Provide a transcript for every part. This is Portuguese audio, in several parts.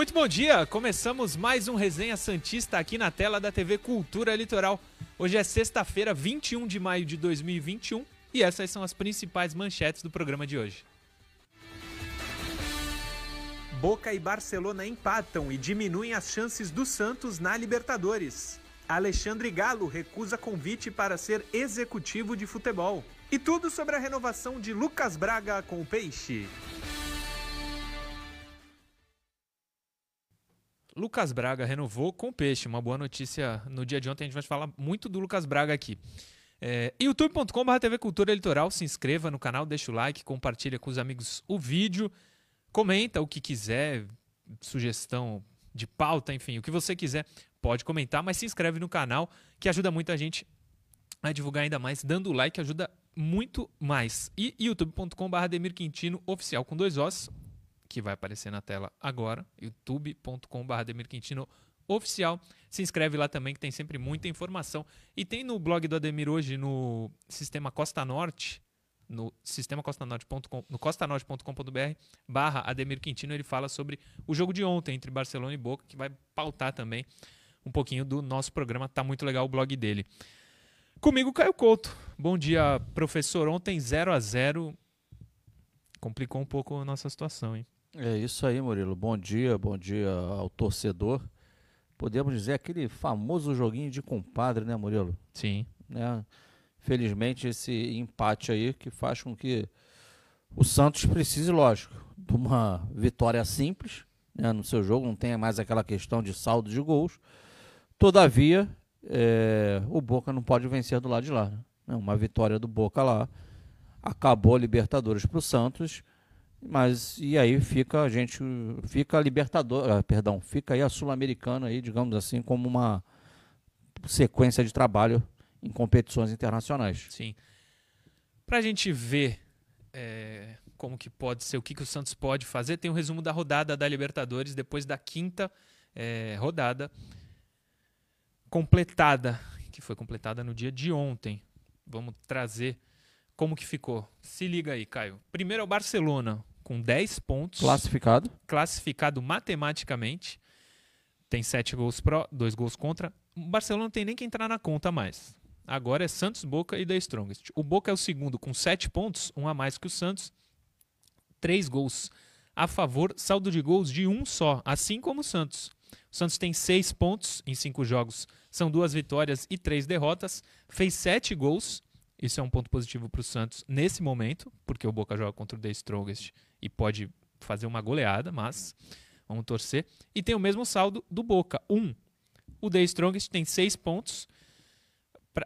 Muito bom dia! Começamos mais um Resenha Santista aqui na tela da TV Cultura Litoral. Hoje é sexta-feira, 21 de maio de 2021 e essas são as principais manchetes do programa de hoje. Boca e Barcelona empatam e diminuem as chances do Santos na Libertadores. Alexandre Galo recusa convite para ser executivo de futebol. E tudo sobre a renovação de Lucas Braga com o Peixe. Lucas Braga renovou com o Peixe. Uma boa notícia no dia de ontem. A gente vai falar muito do Lucas Braga aqui. É, youtube.com.br TV Cultura Litoral. Se inscreva no canal, deixa o like, compartilha com os amigos o vídeo. Comenta o que quiser, sugestão de pauta, enfim, o que você quiser, pode comentar, mas se inscreve no canal, que ajuda muito a gente a divulgar ainda mais. Dando like ajuda muito mais. E youtube.com.br Demir Quintino, oficial com dois ossos, que vai aparecer na tela agora. youtube.com.br oficial. Se inscreve lá também, que tem sempre muita informação. E tem no blog do Ademir hoje, no Sistema Costa Norte, no sistemacostanorte.com, no costanorte.com.br barra Ademir Quintino, ele fala sobre o jogo de ontem entre Barcelona e Boca, que vai pautar também um pouquinho do nosso programa. Tá muito legal o blog dele. Comigo, Caio Couto. Bom dia, professor. Ontem 0 a 0 complicou um pouco a nossa situação, hein? É isso aí, Murilo. Bom dia, bom dia ao torcedor. Podemos dizer aquele famoso joguinho de compadre, né, Murilo? Sim. Né? felizmente, esse empate aí que faz com que o Santos precise, lógico, de uma vitória simples né, no seu jogo, não tenha mais aquela questão de saldo de gols. Todavia, é, o Boca não pode vencer do lado de lá. Né? Uma vitória do Boca lá acabou a Libertadores para o Santos, mas e aí fica a gente, fica a Libertadores, ah, perdão, fica aí a Sul-Americana aí, digamos assim, como uma sequência de trabalho em competições internacionais. Sim. Para a gente ver é, como que pode ser, o que, que o Santos pode fazer, tem um resumo da rodada da Libertadores depois da quinta é, rodada completada, que foi completada no dia de ontem. Vamos trazer como que ficou. Se liga aí, Caio. Primeiro é o Barcelona, com 10 pontos. Classificado. Classificado matematicamente. Tem 7 gols pró, 2 gols contra. O Barcelona não tem nem que entrar na conta mais. Agora é Santos, Boca e The Strongest. O Boca é o segundo com 7 pontos, um a mais que o Santos. 3 gols a favor, saldo de gols de um só, assim como o Santos. O Santos tem 6 pontos em 5 jogos, são duas vitórias e três derrotas. Fez 7 gols, isso é um ponto positivo para o Santos nesse momento, porque o Boca joga contra o The Strongest e pode fazer uma goleada, mas vamos torcer. E tem o mesmo saldo do Boca, 1. Um. O The Strongest tem 6 pontos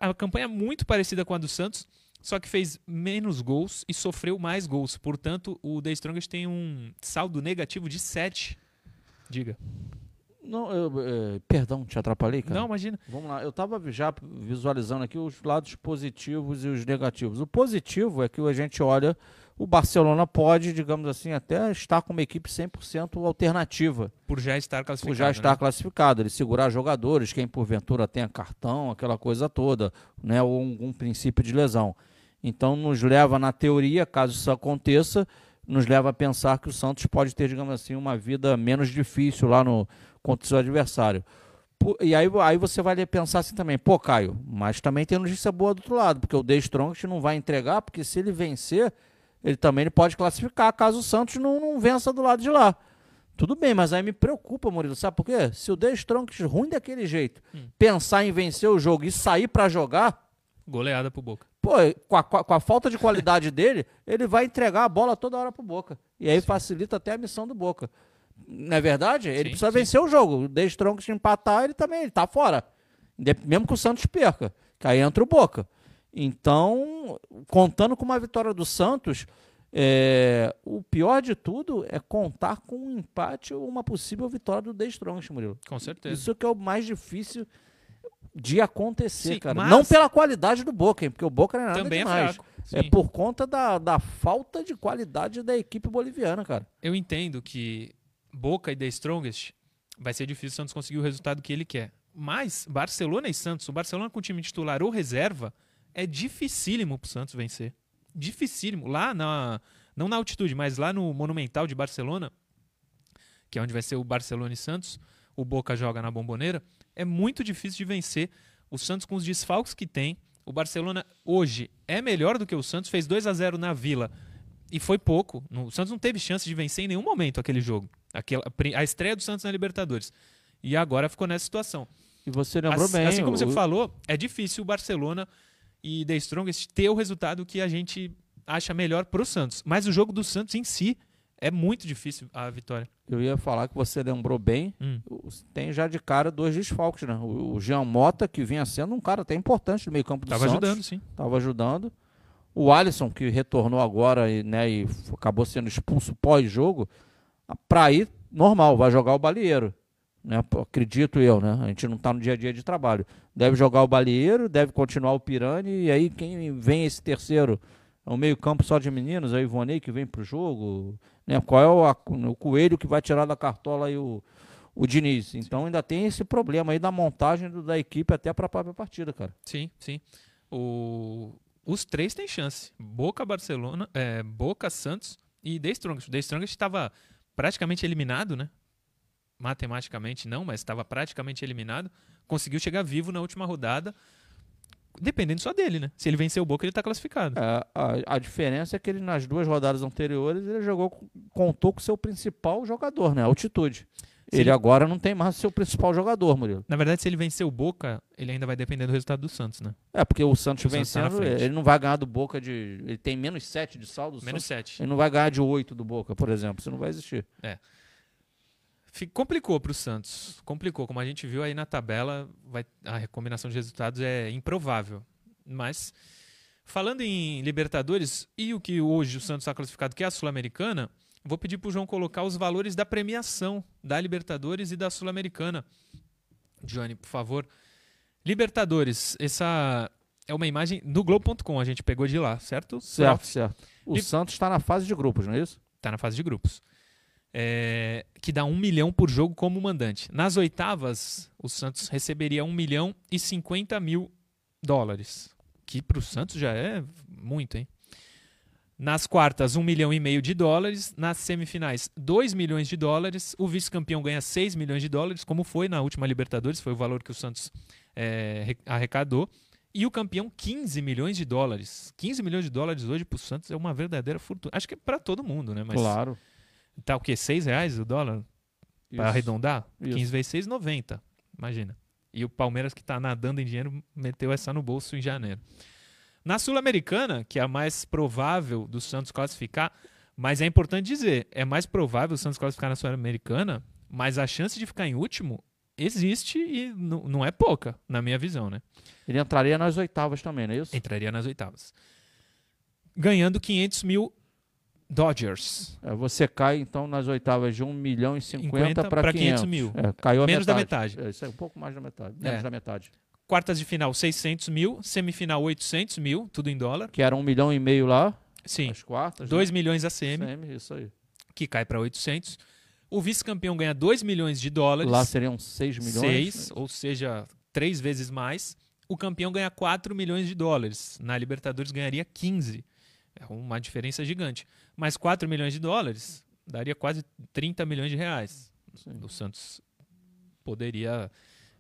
a campanha é muito parecida com a do Santos, só que fez menos gols e sofreu mais gols. Portanto, o The Strongest tem um saldo negativo de 7. Diga. Não, eu, é, perdão, te atrapalhei, cara? Não, imagina. Vamos lá, eu estava já visualizando aqui os lados positivos e os negativos. O positivo é que a gente olha o Barcelona pode, digamos assim, até estar com uma equipe 100% alternativa. Por já estar classificado. Por já estar né? classificado. Ele segurar jogadores, quem porventura tenha cartão, aquela coisa toda, né? ou um, um princípio de lesão. Então, nos leva, na teoria, caso isso aconteça, nos leva a pensar que o Santos pode ter, digamos assim, uma vida menos difícil lá no contra o seu adversário. E aí, aí você vai pensar assim também, pô, Caio, mas também tem notícia boa do outro lado, porque o The Strongest não vai entregar, porque se ele vencer, ele também ele pode classificar caso o Santos não, não vença do lado de lá. Tudo bem, mas aí me preocupa, Murilo, sabe por quê? Se o The Strongest ruim daquele jeito, hum. pensar em vencer o jogo e sair para jogar. Goleada pro Boca. Pô, com a, com a, falta de qualidade dele, ele vai entregar a bola toda hora pro Boca. E aí sim. facilita até a missão do Boca. Não é verdade? Ele sim, precisa sim. vencer o jogo. O The Strongest empatar, ele também ele tá fora. Mesmo que o Santos perca. Que aí entra o Boca. Então, contando com uma vitória do Santos, é, o pior de tudo é contar com um empate ou uma possível vitória do The Strongest, Murilo. Com certeza. Isso que é o mais difícil de acontecer, Sim, cara. Mas... Não pela qualidade do Boca, hein, porque o Boca não é nada Também demais. É, fraco. é por conta da, da falta de qualidade da equipe boliviana, cara. Eu entendo que Boca e The Strongest vai ser difícil o Santos conseguir o resultado que ele quer. Mas Barcelona e Santos, o Barcelona com o time titular ou reserva, é dificílimo pro Santos vencer. Dificílimo. Lá na. Não na altitude, mas lá no Monumental de Barcelona. que é onde vai ser o Barcelona e Santos, o Boca joga na Bomboneira, é muito difícil de vencer. O Santos com os desfalques que tem, o Barcelona hoje é melhor do que o Santos, fez 2 a 0 na Vila e foi pouco. O Santos não teve chance de vencer em nenhum momento aquele jogo. Aquela, a estreia do Santos na Libertadores. E agora ficou nessa situação. E você lembrou assim, bem. Assim como o... você falou, é difícil o Barcelona e The Strongest ter o resultado que a gente acha melhor para o Santos. Mas o jogo do Santos em si é muito difícil a vitória. Eu ia falar que você lembrou bem. Hum. Tem já de cara dois desfalques, né? O Jean Mota, que vinha sendo um cara até importante no meio-campo do Tava Santos. ajudando, sim. Tava ajudando. O Alisson, que retornou agora e, né, e acabou sendo expulso pós-jogo, para ir normal, vai jogar o Balieiro. Né? Acredito eu, né? A gente não está no dia a dia de trabalho. Deve jogar o Balieiro, deve continuar o Pirani, e aí quem vem esse terceiro? É um meio-campo só de meninos, é o Ivonei que vem para o jogo. Né? Qual é o, a, o, coelho que vai tirar da cartola aí o, o Diniz? Então ainda tem esse problema aí da montagem do, da equipe até para a própria partida, cara. Sim, sim. O, os três têm chance. Boca, Barcelona, é, Boca, Santos e The Strongest. The Strongest estava praticamente eliminado, né? Matematicamente não, mas estava praticamente eliminado. Conseguiu chegar vivo na última rodada. Dependendo só dele, né? Se ele vencer o Boca, ele está classificado. É, a, a, diferença é que ele, nas duas rodadas anteriores, ele jogou, contou com o seu principal jogador, né? Altitude. Se ele, ele agora não tem mais o seu principal jogador, Murilo. Na verdade, se ele vencer o Boca, ele ainda vai depender do resultado do Santos, né? É, porque o Santos o vencendo, Santos tá ele não vai ganhar do Boca de. Ele tem menos 7 de saldo. Menos 7. Ele não vai ganhar de 8 do Boca, por exemplo. Isso não vai existir. É. Complicou para o Santos. Complicou. Como a gente viu aí na tabela, vai, a combinação de resultados é improvável. Mas, falando em Libertadores e o que hoje o Santos está classificado, que é a Sul-Americana, vou pedir para o João colocar os valores da premiação da Libertadores e da Sul-Americana. Johnny, por favor. Libertadores, essa é uma imagem do Globo.com, a gente pegou de lá, certo? Certo, certo. O Santos está na fase de grupos, não é isso? Está na fase de grupos é, que dá um milhão por jogo como mandante. Nas oitavas, o Santos receberia um milhão e cinquenta mil dólares, que para o Santos já é muito, hein? Nas quartas, um milhão e meio de dólares. Nas semifinais, dois milhões de dólares. O vice-campeão ganha seis milhões de dólares, como foi na última Libertadores, foi o valor que o Santos é, arrecadou. E o campeão, 15 milhões de dólares. 15 milhões de dólares hoje para o Santos é uma verdadeira fortuna. Acho que é para todo mundo, né? Mas claro. Tá o quê? 6 reais o dólar? Para arredondar? Isso. 15 vezes 6, 90. Imagina. E o Palmeiras, que está nadando em dinheiro, meteu essa no bolso em janeiro. Na Sul-Americana, que é a mais provável do Santos classificar, mas é importante dizer, é mais provável o Santos classificar na Sul-Americana, mas a chance de ficar em último existe e não é pouca, na minha visão, né? Ele entraria nas oitavas também, não é isso? Entraria nas oitavas. Ganhando 500 mil Dodgers. É, você cai, então, nas oitavas de 1 milhão e 50 para 500. 500 mil. É, caiu Menos metade. da metade. É, isso é um pouco mais da metade. Menos é. da metade. Quartas de final, 600 mil. Semifinal, 800 mil, tudo em dólar. Que era 1 milhão e meio lá. Sim. As quartas. 2 né? milhões a semi. Semi, isso aí. Que cai para 800. O vice-campeão ganha 2 milhões de dólares. Lá seriam 6 milhões. 6, ou seja, três vezes mais. O campeão ganha 4 milhões de dólares. Na Libertadores ganharia 15. É uma diferença gigante. Mas 4 milhões de dólares daria quase 30 milhões de reais. Sim. O Santos poderia.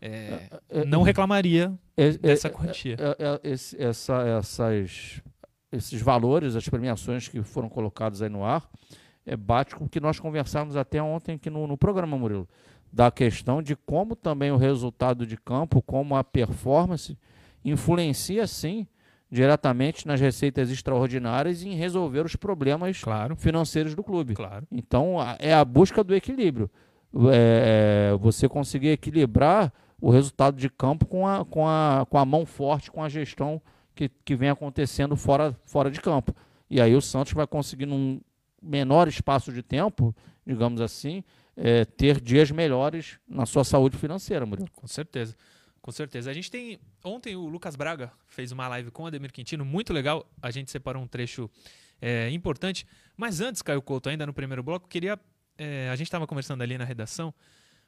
É, é, é não reclamaria é, é, dessa quantia. Esse, essa, essas, esses valores, as premiações que foram colocados aí no ar, é, bate com o que nós conversamos até ontem aqui no, no programa, Murilo, da questão de como também o resultado de campo, como a performance influencia sim diretamente nas receitas extraordinárias e em resolver os problemas claro. financeiros do clube. Claro. Então, é a busca do equilíbrio. É, é, você conseguir equilibrar o resultado de campo com a, com a, com a mão forte, com a gestão que, que vem acontecendo fora, fora de campo. E aí o Santos vai conseguir, num menor espaço de tempo, digamos assim, é, ter dias melhores na sua saúde financeira, Murilo. Com certeza. Com certeza. A gente tem. Ontem o Lucas Braga fez uma live com o Ademir Quintino, muito legal. A gente separou um trecho é, importante. Mas antes, Caio Couto, ainda no primeiro bloco, queria. É, a gente estava conversando ali na redação.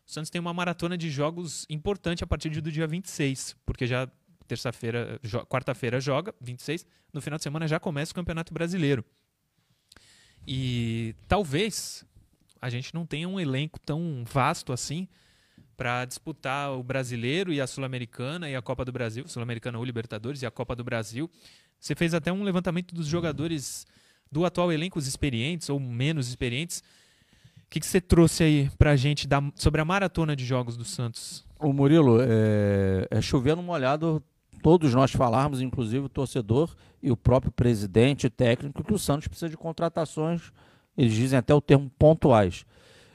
O Santos tem uma maratona de jogos importante a partir do dia 26, porque já terça-feira, quarta-feira joga, 26. No final de semana já começa o Campeonato Brasileiro. E talvez a gente não tenha um elenco tão vasto assim para disputar o brasileiro e a Sul-Americana e a Copa do Brasil, Sul-Americana ou Libertadores e a Copa do Brasil. Você fez até um levantamento dos jogadores do atual elenco, os experientes ou menos experientes. O que, que você trouxe aí para a gente da, sobre a maratona de jogos do Santos? O Murilo, é, é chovendo molhado todos nós falarmos, inclusive o torcedor e o próprio presidente técnico, que o Santos precisa de contratações, eles dizem até o termo pontuais.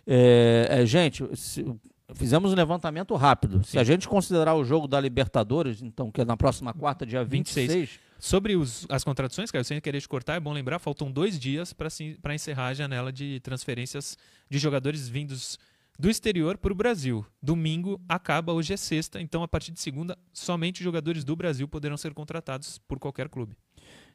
É, é, gente, se, fizemos um levantamento rápido. Sim. Se a gente considerar o jogo da Libertadores, então, que é na próxima quarta, dia 26. 26 sobre os, as contratações, cara, sem querer te cortar, é bom lembrar, faltam dois dias para encerrar a janela de transferências de jogadores vindos do exterior para o Brasil. Domingo acaba, hoje é sexta, então a partir de segunda, somente jogadores do Brasil poderão ser contratados por qualquer clube.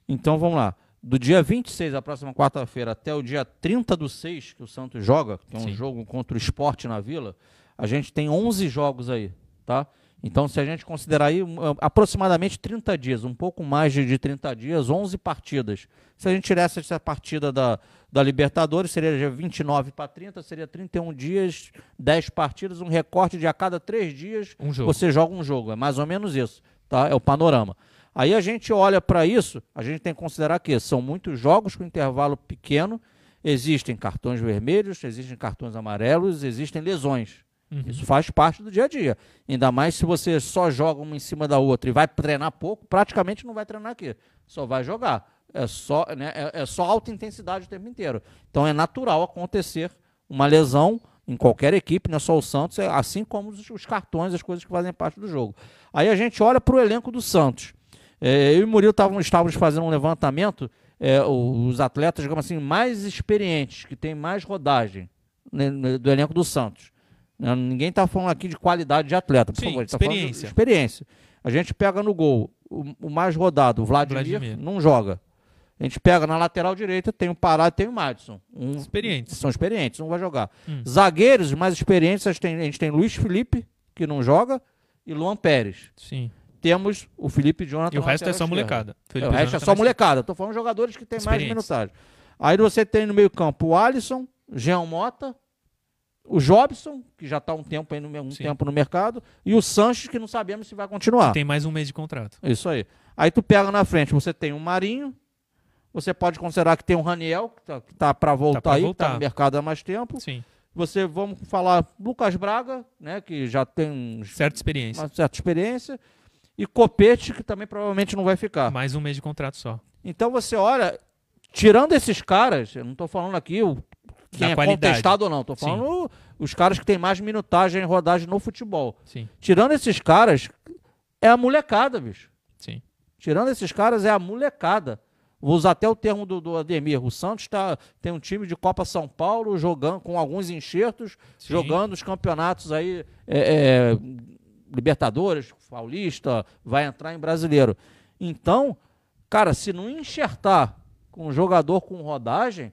Então vamos lá. Do dia 26, a próxima quarta-feira, até o dia 30 do 6, que o Santos joga, que é um Sim. jogo contra o esporte na Vila, a gente tem 11 jogos aí, tá? Então, se a gente considerar aí aproximadamente 30 dias, um pouco mais de 30 dias, 11 partidas. Se a gente tirasse essa partida da, da Libertadores, seria 29 para 30, seria 31 dias, 10 partidas, um recorte de a cada 3 dias um você joga um jogo. É mais ou menos isso, tá? É o panorama. Aí a gente olha para isso, a gente tem que considerar que são muitos jogos com intervalo pequeno, existem cartões vermelhos, existem cartões amarelos, existem lesões. Uhum. Isso faz parte do dia a dia. Ainda mais se você só joga uma em cima da outra e vai treinar pouco, praticamente não vai treinar aqui. Só vai jogar. É só, né, é, é só alta intensidade o tempo inteiro. Então é natural acontecer uma lesão em qualquer equipe, não é só o Santos, é assim como os, os cartões, as coisas que fazem parte do jogo. Aí a gente olha para o elenco do Santos. É, eu e o Murilo tavam, estávamos fazendo um levantamento, é, os atletas, digamos assim, mais experientes, que têm mais rodagem né, do elenco do Santos. Ninguém está falando aqui de qualidade de atleta, por Sim, favor. Tá experiência. experiência. A gente pega no gol o, o mais rodado, o Vladimir, Vladimir, não joga. A gente pega na lateral direita, tem o Pará e tem o Madison. Um, experientes. São experientes, não vai jogar. Hum. Zagueiros mais experientes, a gente, tem, a gente tem Luiz Felipe, que não joga, e Luan Pérez. Sim. Temos o Felipe Jonathan. E o resto é só molecada. É, o resto é só molecada. Estou falando de jogadores que têm mais minutagem. Aí você tem no meio-campo o Alisson, Jean Mota, o Jobson, que já está um tempo aí no, um tempo no mercado, e o Sanches, que não sabemos se vai continuar. Tem mais um mês de contrato. Isso aí. Aí tu pega na frente, você tem o Marinho, você pode considerar que tem o Raniel, que está tá para voltar tá aí, voltar. que está no mercado há mais tempo. Sim. Você, vamos falar, Lucas Braga, né, que já tem certa experiência. uma certa experiência. E Copete, que também provavelmente não vai ficar. Mais um mês de contrato só. Então você olha, tirando esses caras, eu não estou falando aqui o quem é qualidade. contestado ou não. Tô falando Sim. os caras que têm mais minutagem e rodagem no futebol. Sim. Tirando esses caras, é a molecada, bicho. Sim. Tirando esses caras, é a molecada. Vou usar até o termo do, do Ademir. O Santos tá, tem um time de Copa São Paulo jogando com alguns enxertos, Sim. jogando os campeonatos aí, é, é, Libertadores, Paulista, vai entrar em brasileiro. Então, cara, se não enxertar com um jogador com rodagem,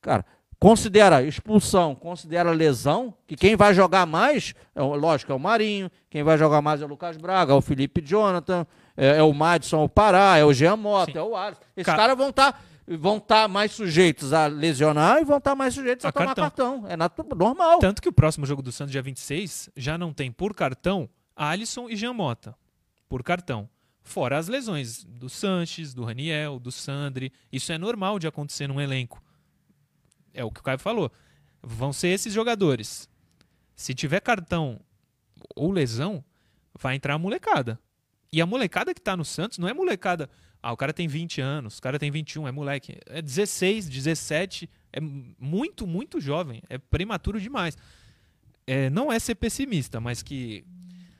cara, Considera expulsão, considera lesão, que quem vai jogar mais, é, lógico, é o Marinho, quem vai jogar mais é o Lucas Braga, é o Felipe Jonathan, é, é o Madison, o Pará, é o Jean Mota, Sim. é o Alisson. Esses caras vão estar tá, vão tá mais sujeitos a lesionar e vão estar tá mais sujeitos a, a tomar cartão. É normal. Tanto que o próximo jogo do Santos, dia 26, já não tem por cartão Alisson e Jean Mota. Por cartão. Fora as lesões do Sanches, do Raniel, do Sandri. Isso é normal de acontecer num elenco é o que o Caio falou. Vão ser esses jogadores. Se tiver cartão ou lesão, vai entrar a molecada. E a molecada que tá no Santos não é molecada. Ah, o cara tem 20 anos, o cara tem 21, é moleque. É 16, 17, é muito, muito jovem. É prematuro demais. É, não é ser pessimista, mas que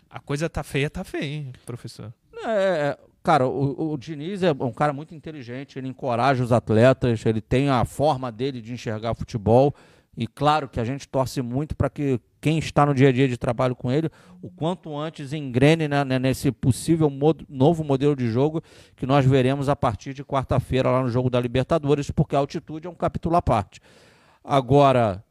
a coisa tá feia, tá feia, hein, professor? É, Cara, o, o Diniz é um cara muito inteligente, ele encoraja os atletas, ele tem a forma dele de enxergar futebol. E claro que a gente torce muito para que quem está no dia a dia de trabalho com ele, o quanto antes engrene né, nesse possível mod novo modelo de jogo que nós veremos a partir de quarta-feira lá no jogo da Libertadores, porque a altitude é um capítulo à parte. Agora,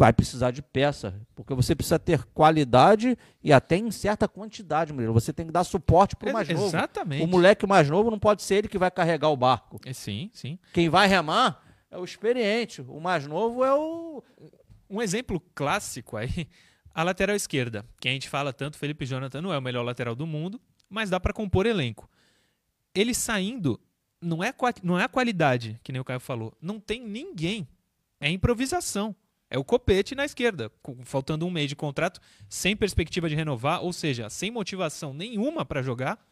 vai precisar de peça, porque você precisa ter qualidade e até em certa quantidade, Murilo. Você tem que dar suporte para o mais novo. Exatamente. O moleque mais novo não pode ser ele que vai carregar o barco. É, sim, sim. Quem vai remar é o experiente. O mais novo é o um exemplo clássico aí, a lateral esquerda, que a gente fala tanto, Felipe Jonathan não é o melhor lateral do mundo, mas dá para compor elenco. Ele saindo, não é, não é a qualidade, que nem o Caio falou, não tem ninguém. É improvisação. É o Copete na esquerda, faltando um mês de contrato, sem perspectiva de renovar, ou seja, sem motivação nenhuma para jogar.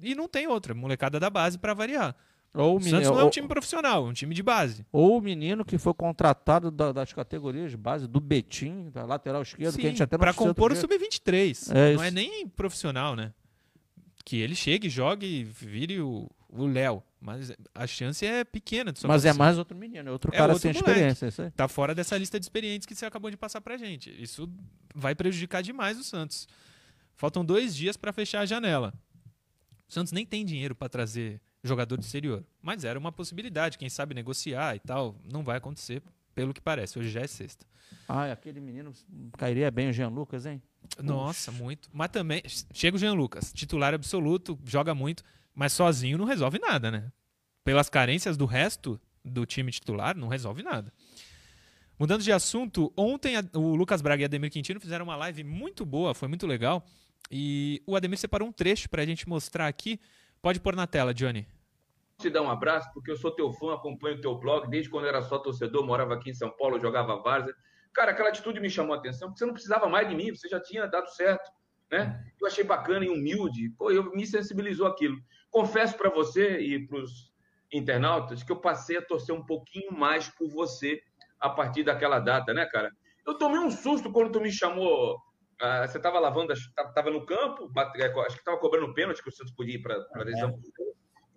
E não tem outra, molecada da base para variar. Ou o Santos não é um time profissional, é um time de base. Ou o menino que foi contratado da, das categorias de base, do Betim, da lateral esquerda, Sim, que a gente até Para compor o sub-23. É não é nem profissional, né? Que ele chegue, jogue e vire o Léo. Mas a chance é pequena. De Mas é mais outro menino, é outro é cara outro sem moleque. experiência. Isso aí. Tá fora dessa lista de experientes que você acabou de passar pra gente. Isso vai prejudicar demais o Santos. Faltam dois dias para fechar a janela. O Santos nem tem dinheiro para trazer jogador de exterior. Mas era uma possibilidade, quem sabe negociar e tal. Não vai acontecer, pelo que parece. Hoje já é sexta. Ah, aquele menino cairia bem o Jean Lucas, hein? Nossa, muito. Mas também, chega o Jean Lucas, titular absoluto, joga muito, mas sozinho não resolve nada, né? Pelas carências do resto do time titular, não resolve nada. Mudando de assunto, ontem o Lucas Braga e Ademir Quintino fizeram uma live muito boa, foi muito legal. E o Ademir separou um trecho para a gente mostrar aqui. Pode pôr na tela, Johnny te dar um abraço, porque eu sou teu fã, acompanho o teu blog, desde quando eu era só torcedor, morava aqui em São Paulo, jogava várzea. Cara, aquela atitude me chamou a atenção, porque você não precisava mais de mim, você já tinha dado certo, né? Eu achei bacana e humilde, pô, eu me sensibilizou aquilo. Confesso para você e para os internautas que eu passei a torcer um pouquinho mais por você a partir daquela data, né, cara? Eu tomei um susto quando tu me chamou. Ah, você estava lavando, estava no campo, bate, é, acho que estava cobrando pênalti que o Santos podia ir para a decisão. É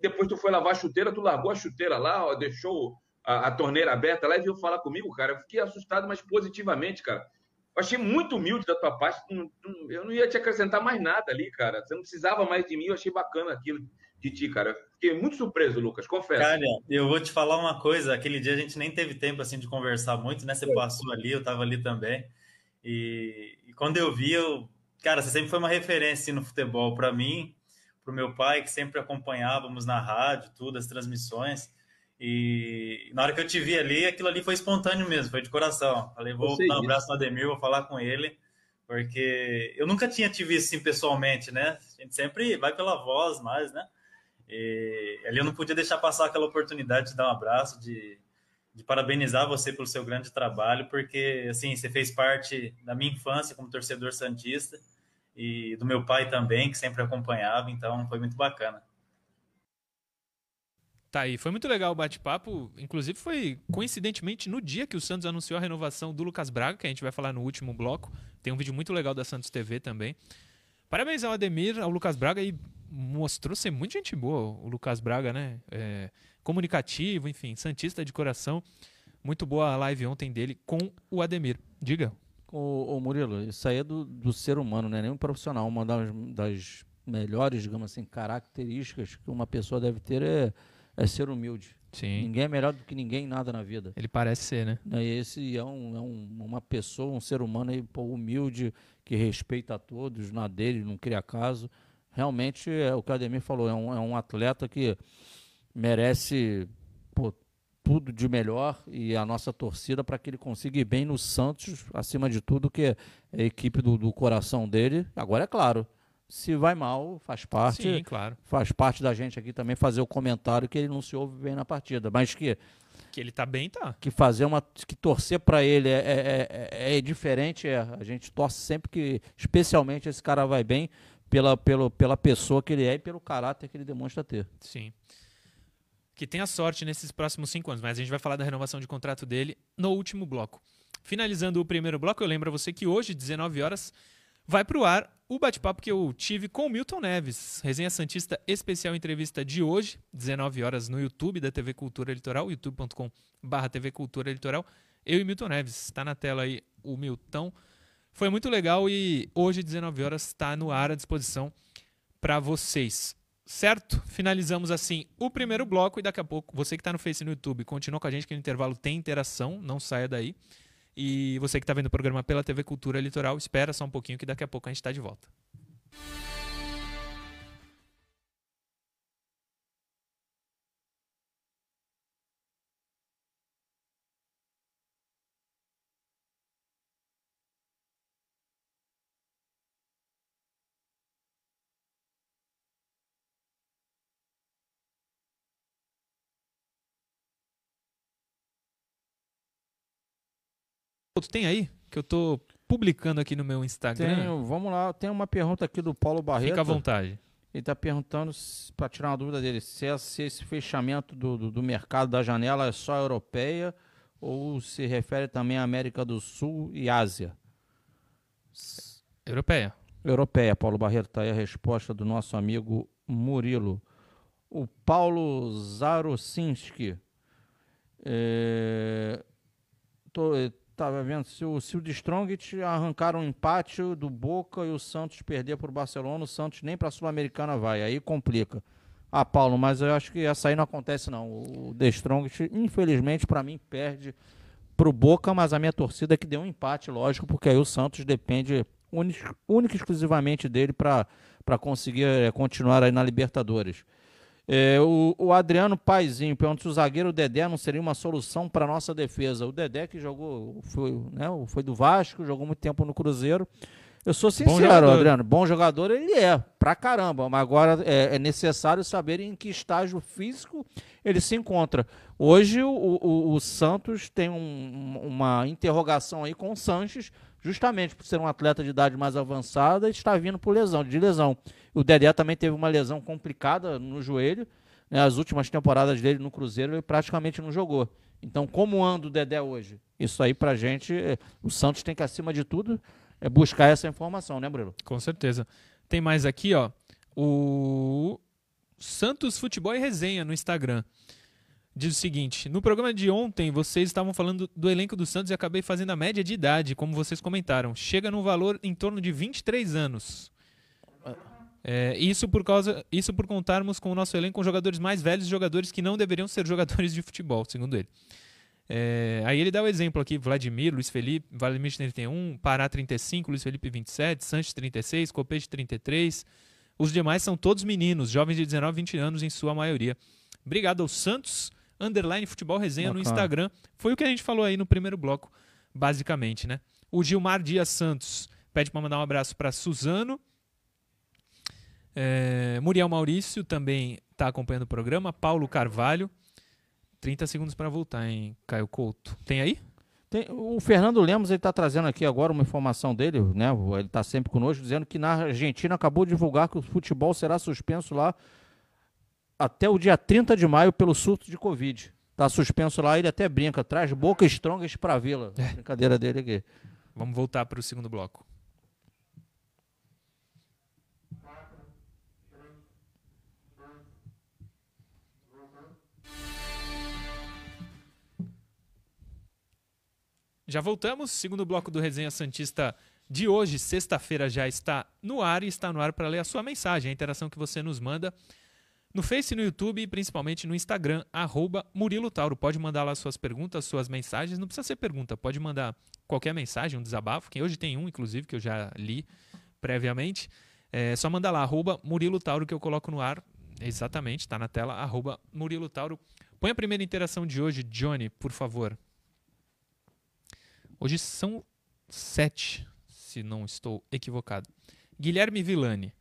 depois tu foi lavar a chuteira, tu largou a chuteira lá, ó, deixou a, a, torneira aberta lá e veio falar comigo, cara. Eu fiquei assustado, mas positivamente, cara. Eu achei muito humilde da tua parte. Eu não ia te acrescentar mais nada ali, cara. Você não precisava mais de mim. Eu achei bacana aquilo de ti, cara. Fiquei muito surpreso, Lucas, confesso. Cara, eu vou te falar uma coisa. Aquele dia a gente nem teve tempo assim de conversar muito, né? Você passou ali, eu tava ali também. E, e quando eu vi, eu, cara, você sempre foi uma referência assim, no futebol para mim para o meu pai, que sempre acompanhávamos na rádio, tudo, as transmissões. E na hora que eu te vi ali, aquilo ali foi espontâneo mesmo, foi de coração. Falei, vou dar um abraço no Ademir, vou falar com ele, porque eu nunca tinha te visto assim pessoalmente, né? A gente sempre vai pela voz mais, né? E ali eu não podia deixar passar aquela oportunidade de dar um abraço, de, de parabenizar você pelo seu grande trabalho, porque assim, você fez parte da minha infância como torcedor santista e do meu pai também, que sempre acompanhava, então foi muito bacana. Tá aí, foi muito legal o bate-papo. Inclusive, foi coincidentemente no dia que o Santos anunciou a renovação do Lucas Braga, que a gente vai falar no último bloco. Tem um vídeo muito legal da Santos TV também. Parabéns ao Ademir, ao Lucas Braga, e mostrou ser muito gente boa o Lucas Braga, né? É, comunicativo, enfim, Santista de coração. Muito boa a live ontem dele com o Ademir. Diga. Ô, ô Murilo, isso aí é do, do ser humano, não é nem um profissional. Uma das, das melhores, digamos assim, características que uma pessoa deve ter é, é ser humilde. Sim. Ninguém é melhor do que ninguém nada na vida. Ele parece ser, né? E esse é, um, é um, uma pessoa, um ser humano aí, pô, humilde, que respeita a todos, na dele, não cria caso. Realmente, é o que o Ademir falou, é um, é um atleta que merece pô, tudo de melhor e a nossa torcida para que ele consiga ir bem no Santos, acima de tudo, que é a equipe do, do coração dele. Agora é claro, se vai mal, faz parte. Sim, claro. Faz parte da gente aqui também fazer o comentário que ele não se ouve bem na partida. Mas que. Que ele tá bem, tá. Que fazer uma. Que torcer para ele é, é, é, é, diferente. É, a gente torce sempre que, especialmente, esse cara vai bem pela, pela, pela pessoa que ele é e pelo caráter que ele demonstra ter. Sim que tenha sorte nesses próximos cinco anos, mas a gente vai falar da renovação de contrato dele no último bloco. Finalizando o primeiro bloco, eu lembro a você que hoje, 19 horas, vai para o ar o bate-papo que eu tive com o Milton Neves. Resenha Santista especial entrevista de hoje, 19 horas no YouTube da TV Cultura Litoral, youtube.com.br TV Cultura Litoral. Eu e Milton Neves. Está na tela aí o Milton. Foi muito legal e hoje, 19 horas, está no ar à disposição para vocês. Certo? Finalizamos assim o primeiro bloco e daqui a pouco, você que está no Face e no YouTube, continua com a gente que no intervalo tem interação, não saia daí. E você que está vendo o programa pela TV Cultura Litoral, espera só um pouquinho que daqui a pouco a gente está de volta. Tu tem aí? Que eu tô publicando aqui no meu Instagram. Tem, vamos lá, tem uma pergunta aqui do Paulo Barreto. Fica à vontade. Ele está perguntando, para tirar uma dúvida dele, se, é, se esse fechamento do, do, do, mercado da janela é só europeia ou se refere também à América do Sul e Ásia. Europeia. Europeia, Paulo Barreto. Está aí a resposta do nosso amigo Murilo. O Paulo Zarosinski. É, tô, Tava vendo, se o, se o de Strongit arrancar um empate do Boca e o Santos perder para o Barcelona, o Santos nem para a Sul-Americana vai, aí complica. Ah, Paulo, mas eu acho que essa aí não acontece não. O The Strongest, infelizmente, para mim, perde para o Boca, mas a minha torcida é que deu um empate, lógico, porque aí o Santos depende única e exclusivamente dele para conseguir é, continuar aí na Libertadores. É, o, o, Adriano Paizinho pergunta se o zagueiro Dedé não seria uma solução para nossa defesa. O Dedé que jogou, foi, né, foi do Vasco, jogou muito tempo no Cruzeiro. Eu sou sincero, bom Adriano, bom jogador ele é, pra caramba, mas agora é, é, necessário saber em que estágio físico ele se encontra. Hoje o, o, o Santos tem um, uma interrogação aí com o Sanches, justamente por ser um atleta de idade mais avançada está vindo por lesão, de lesão. O Dedé também teve uma lesão complicada no joelho. Né? As últimas temporadas dele no Cruzeiro ele praticamente não jogou. Então, como anda o Dedé hoje? Isso aí pra gente, é, o Santos tem que, acima de tudo, é buscar essa informação, né, Bruno? Com certeza. Tem mais aqui, ó. O Santos Futebol e Resenha no Instagram. Diz o seguinte: no programa de ontem vocês estavam falando do elenco do Santos e acabei fazendo a média de idade, como vocês comentaram. Chega no valor em torno de 23 anos. É, isso por causa, isso por contarmos com o nosso elenco com jogadores mais velhos, jogadores que não deveriam ser jogadores de futebol, segundo ele. É, aí ele dá o exemplo aqui: Vladimir, Luiz Felipe, Vladimir 31, Pará 35, Luiz Felipe 27, Sanches 36, Copete 33. Os demais são todos meninos, jovens de 19 20 anos em sua maioria. Obrigado ao Santos, underline futebol resenha Bacana. no Instagram. Foi o que a gente falou aí no primeiro bloco, basicamente, né? O Gilmar Dias Santos pede para mandar um abraço para Suzano é, Muriel Maurício também está acompanhando o programa. Paulo Carvalho. 30 segundos para voltar, hein, Caio Couto. Tem aí? Tem, o Fernando Lemos está trazendo aqui agora uma informação dele, né? Ele está sempre conosco, dizendo que na Argentina acabou de divulgar que o futebol será suspenso lá até o dia 30 de maio pelo surto de Covid. Está suspenso lá, ele até brinca, traz boca strongas para a vila. É. Brincadeira dele aqui. Vamos voltar para o segundo bloco. Já voltamos. Segundo bloco do Resenha Santista de hoje, sexta-feira, já está no ar e está no ar para ler a sua mensagem, a interação que você nos manda no Face, no YouTube e principalmente no Instagram, arroba Murilo Tauro. Pode mandar lá suas perguntas, suas mensagens. Não precisa ser pergunta, pode mandar qualquer mensagem, um desabafo, que hoje tem um, inclusive, que eu já li previamente. É só mandar lá, arroba Murilo Tauro, que eu coloco no ar. Exatamente, está na tela, arroba Murilo Tauro. Põe a primeira interação de hoje, Johnny, por favor. Hoje são sete, se não estou equivocado. Guilherme Villani.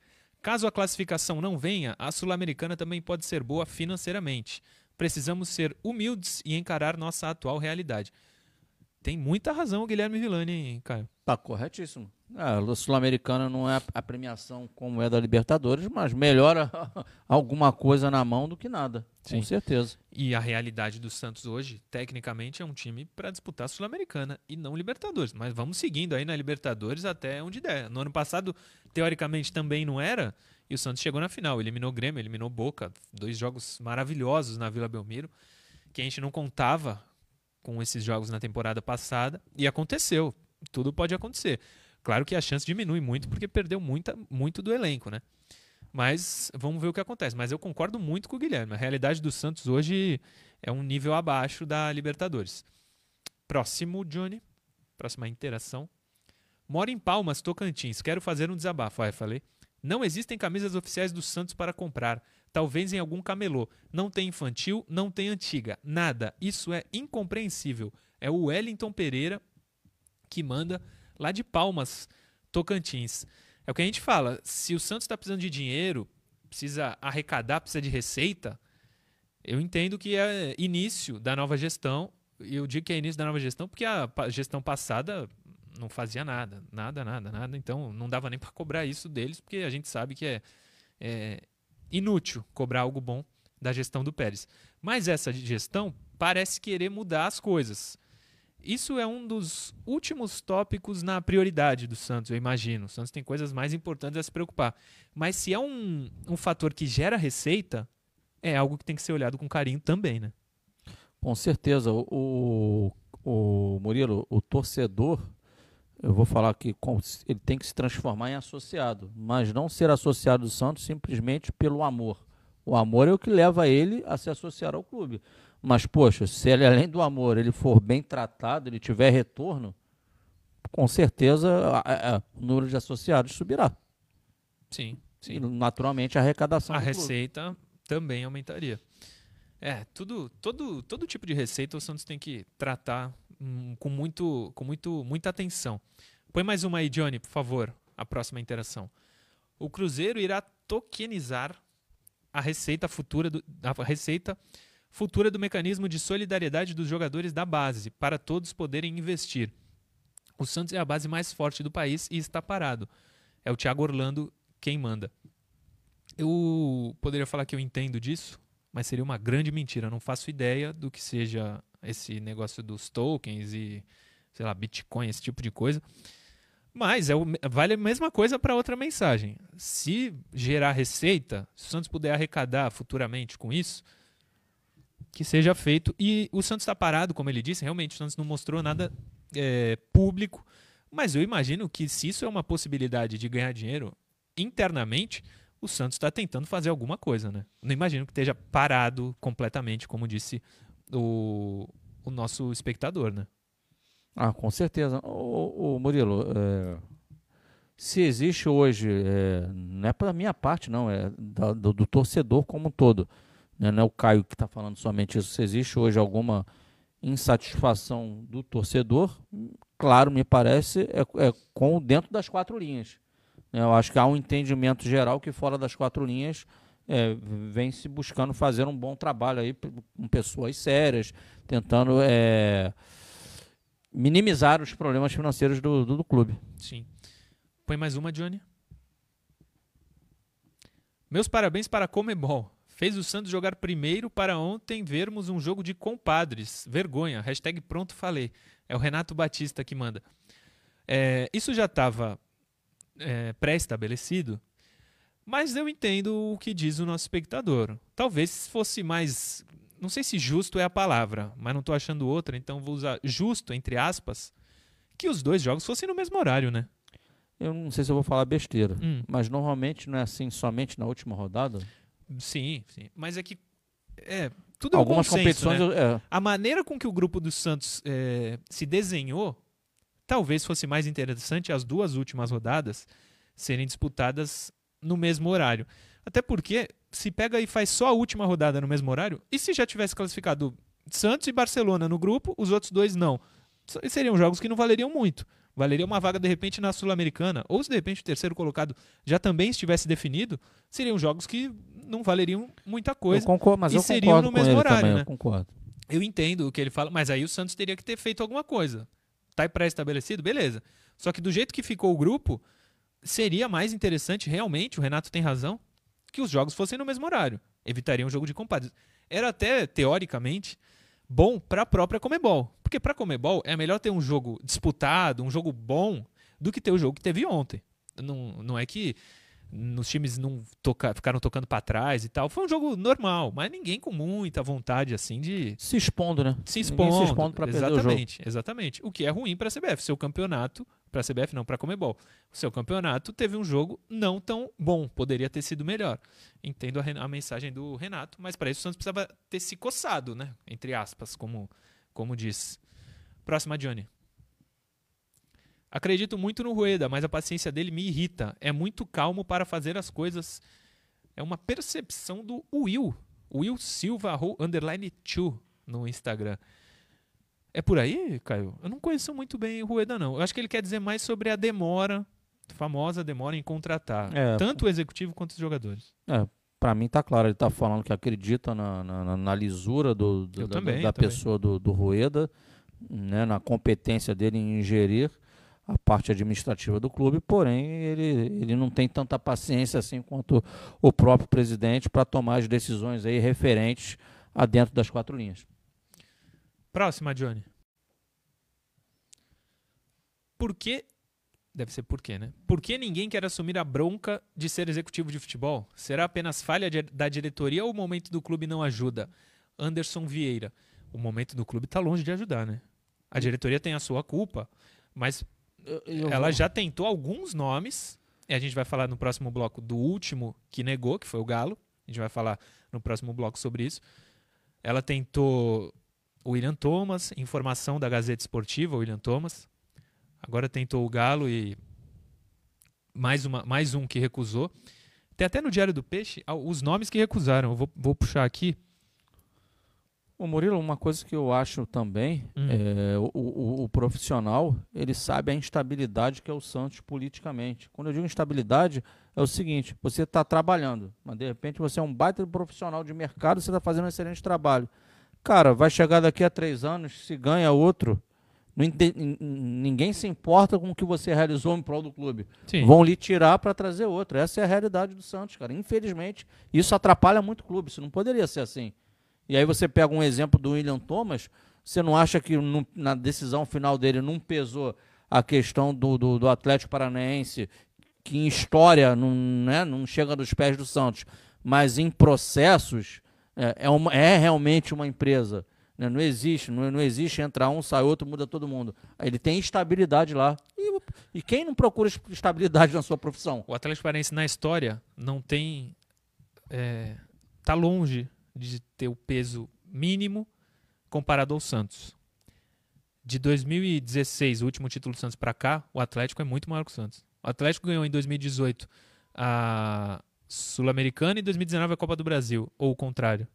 Caso a classificação não venha, a Sul-Americana também pode ser boa financeiramente. Precisamos ser humildes e encarar nossa atual realidade. Tem muita razão o Guilherme Villani, hein, Caio? Tá corretíssimo. É, a Sul-Americana não é a premiação como é da Libertadores, mas melhora alguma coisa na mão do que nada, Sim. com certeza. E a realidade do Santos hoje, tecnicamente, é um time para disputar a Sul-Americana e não Libertadores. Mas vamos seguindo aí na Libertadores até onde der. No ano passado, teoricamente, também não era, e o Santos chegou na final. Eliminou o Grêmio, eliminou Boca. Dois jogos maravilhosos na Vila Belmiro, que a gente não contava com esses jogos na temporada passada, e aconteceu. Tudo pode acontecer. Claro que a chance diminui muito porque perdeu muita, muito do elenco, né? Mas vamos ver o que acontece. Mas eu concordo muito com o Guilherme. A realidade do Santos hoje é um nível abaixo da Libertadores. Próximo, Johnny. Próxima interação. Moro em Palmas, Tocantins. Quero fazer um desabafo. Ah, falei. Não existem camisas oficiais do Santos para comprar. Talvez em algum camelô. Não tem infantil, não tem antiga. Nada. Isso é incompreensível. É o Wellington Pereira que manda lá de Palmas, Tocantins. É o que a gente fala. Se o Santos está precisando de dinheiro, precisa arrecadar, precisa de receita, eu entendo que é início da nova gestão eu digo que é início da nova gestão porque a gestão passada não fazia nada, nada, nada, nada. Então não dava nem para cobrar isso deles, porque a gente sabe que é, é inútil cobrar algo bom da gestão do Pérez. Mas essa gestão parece querer mudar as coisas. Isso é um dos últimos tópicos na prioridade do Santos, eu imagino. O Santos tem coisas mais importantes a se preocupar. Mas se é um, um fator que gera receita, é algo que tem que ser olhado com carinho também, né? Com certeza. O, o, o Murilo, o torcedor, eu vou falar que ele tem que se transformar em associado, mas não ser associado do Santos simplesmente pelo amor. O amor é o que leva ele a se associar ao clube. Mas, poxa, se ele, além do amor, ele for bem tratado, ele tiver retorno, com certeza a- a- a- o número de associados subirá. Sim, E, sim. naturalmente, a arrecadação. A do clube. receita também aumentaria. É, tudo, todo, todo tipo de receita o Santos tem que tratar com, muito, com muito, muita atenção. Põe mais uma aí, Johnny, por favor, a próxima interação. O Cruzeiro irá tokenizar a receita futura do, a receita futura do mecanismo de solidariedade dos jogadores da base, para todos poderem investir. O Santos é a base mais forte do país e está parado. É o Thiago Orlando quem manda. Eu poderia falar que eu entendo disso, mas seria uma grande mentira. Eu não faço ideia do que seja esse negócio dos tokens e, sei lá, Bitcoin, esse tipo de coisa. Mas é o- vale a mesma coisa para outra mensagem. Se gerar receita, se o Santos puder arrecadar futuramente com isso, que seja feito. E o Santos está parado, como ele disse, realmente o Santos não mostrou nada é, público. Mas eu imagino que se isso é uma possibilidade de ganhar dinheiro internamente, o Santos está tentando fazer alguma coisa, né? Não imagino que esteja parado completamente, como disse o, o nosso espectador, né? Ah, com certeza. O, Murilo, é, se existe hoje, é, não é para minha parte, não, é da- do, do torcedor como um todo. Né? Não é o Caio que está falando somente isso. Se existe hoje alguma insatisfação do torcedor, claro, me parece, é, é com dentro das quatro linhas. né? Eu acho que há um entendimento geral que fora das quatro linhas é, vem se buscando fazer um bom trabalho aí com pessoas sérias, tentando é, minimizar os problemas financeiros do, do, do clube. Sim. Põe mais uma, Johnny. Meus parabéns para a Comebol. Fez o Santos jogar primeiro para ontem vermos um jogo de compadres. Vergonha. Hashtag pronto falei. É o Renato Batista que manda. É, isso já estava é, pré-estabelecido, mas eu entendo o que diz o nosso espectador. Talvez fosse mais. Não sei se justo é a palavra, mas não estou achando outra, então vou usar justo, entre aspas, que os dois jogos fossem no mesmo horário, né? Eu não sei se eu vou falar besteira, Hum. mas normalmente não é assim somente na última rodada. Sim, sim. Mas é que. É, tudo é um Algumas bom senso, competições. né? é, A maneira com que o grupo do Santos é, se desenhou, talvez fosse mais interessante as duas últimas rodadas serem disputadas no mesmo horário. Até porque, se pega e faz só a última rodada no mesmo horário, e se já tivesse classificado Santos e Barcelona no grupo, os outros dois não? Seriam jogos que não valeriam muito. Valeria uma vaga, de repente, na Sul-Americana. Ou se, de repente, o terceiro colocado já também estivesse definido, seriam jogos que não valeriam muita eu coisa. concordo, mas e eu seriam concordo no mesmo horário, também, né? eu concordo. Eu entendo o que ele fala, mas aí o Santos teria que ter feito alguma coisa. Tá pré-estabelecido? Beleza. Só que do jeito que ficou o grupo, seria mais interessante, realmente, o Renato tem razão, que os jogos fossem no mesmo horário. Evitaria um jogo de compadres. Era até, teoricamente, bom para a própria Comebol. Porque para a Comebol é melhor ter um jogo disputado, um jogo bom, do que ter o jogo que teve ontem. Não, não é que nos times não toca, ficaram tocando para trás e tal. Foi um jogo normal, mas ninguém com muita vontade assim de Se expondo, né? se Ninguém expondo. se expondo para perder o jogo. exatamente, exatamente. O que é ruim para a CBF. Seu campeonato, para a CBF não, para a Comebol. O seu campeonato teve um jogo não tão bom, poderia ter sido melhor. Entendo a, a mensagem do Renato, mas para isso o Santos precisava ter se coçado, né? Entre aspas, como, como diz. Próxima, Johnny. Acredito muito no Rueda, mas a paciência dele me irrita. É muito calmo para fazer as coisas. É uma percepção do Will. Will Silva, underline 2 no Instagram. É por aí, Caio? Eu não conheço muito bem o Rueda, não. Eu acho que ele quer dizer mais sobre a demora, famosa demora em contratar. É. Tanto o executivo quanto os jogadores. para mim tá claro, ele tá falando que acredita na, na, na lisura do, do da, também, da pessoa do, do Rueda, né, na competência dele em gerir a parte administrativa do clube, porém ele, ele não tem tanta paciência assim quanto o próprio presidente para tomar as decisões aí referentes a dentro das quatro linhas. Próxima, Johnny. Por que Deve ser por quê, né? Por que ninguém quer assumir a bronca de ser executivo de futebol? Será apenas falha de, da diretoria ou o momento do clube não ajuda? Anderson Vieira. O momento do clube está longe de ajudar, né? A diretoria tem a sua culpa, mas eu, eu ela vou... já tentou alguns nomes. E a gente vai falar no próximo bloco do último que negou, que foi o Galo. A gente vai falar no próximo bloco sobre isso. Ela tentou William Thomas, informação da Gazeta Esportiva, o William Thomas. Agora tentou o Galo e mais, uma, mais um que recusou. Tem até no Diário do Peixe os nomes que recusaram. Eu vou, vou puxar aqui. O Murilo, uma coisa que eu acho também, hum. é, o, o, o, profissional, ele sabe a instabilidade que é o Santos politicamente. Quando eu digo instabilidade, é o seguinte, você está trabalhando, mas de repente você é um baita profissional de mercado, você está fazendo um excelente trabalho. Cara, vai chegar daqui a três anos, se ganha outro, ninguém se importa com o que você realizou em prol do clube. Sim. Vão lhe tirar para trazer outro. Essa é a realidade do Santos, cara. Infelizmente, isso atrapalha muito o clube. Isso não poderia ser assim. E aí você pega um exemplo do William Thomas. Você não acha que no, na decisão final dele não pesou a questão do, do, do Atlético Paranaense, que em história não, né, não chega dos pés do Santos, mas em processos é, é, uma, é realmente uma empresa né? Não existe, não, não existe entrar um, sai outro, muda todo mundo. Ele tem estabilidade lá. E, e quem não procura estabilidade na sua profissão? O Atlético na história não tem. É, tá longe de ter o peso mínimo comparado ao Santos. De 2016, o último título do Santos para cá, o Atlético é muito maior que o Santos. O Atlético ganhou em 2018 a Sul-Americana e em 2019 a Copa do Brasil, ou o contrário.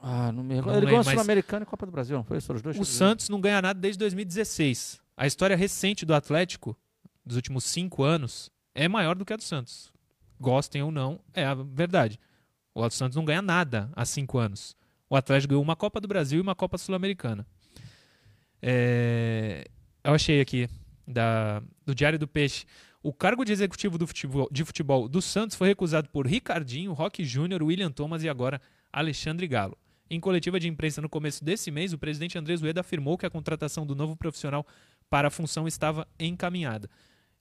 Ah, não me recordo. Ele ganhou a Sul-Americana e Copa do Brasil, não foi? Foram os dois o Santos não ganha nada desde 2016. A história recente do Atlético, dos últimos cinco anos, é maior do que a do Santos. Gostem ou não, é a verdade. O Santos não ganha nada há cinco anos. O Atlético ganhou uma Copa do Brasil e uma Copa Sul-Americana. É... Eu achei aqui, da... do Diário do Peixe. O cargo de executivo do futebol, de futebol do Santos foi recusado por Ricardinho, Roque Júnior, William Thomas e agora Alexandre Galo. Em coletiva de imprensa no começo desse mês, o presidente Andrés Ueda afirmou que a contratação do novo profissional para a função estava encaminhada.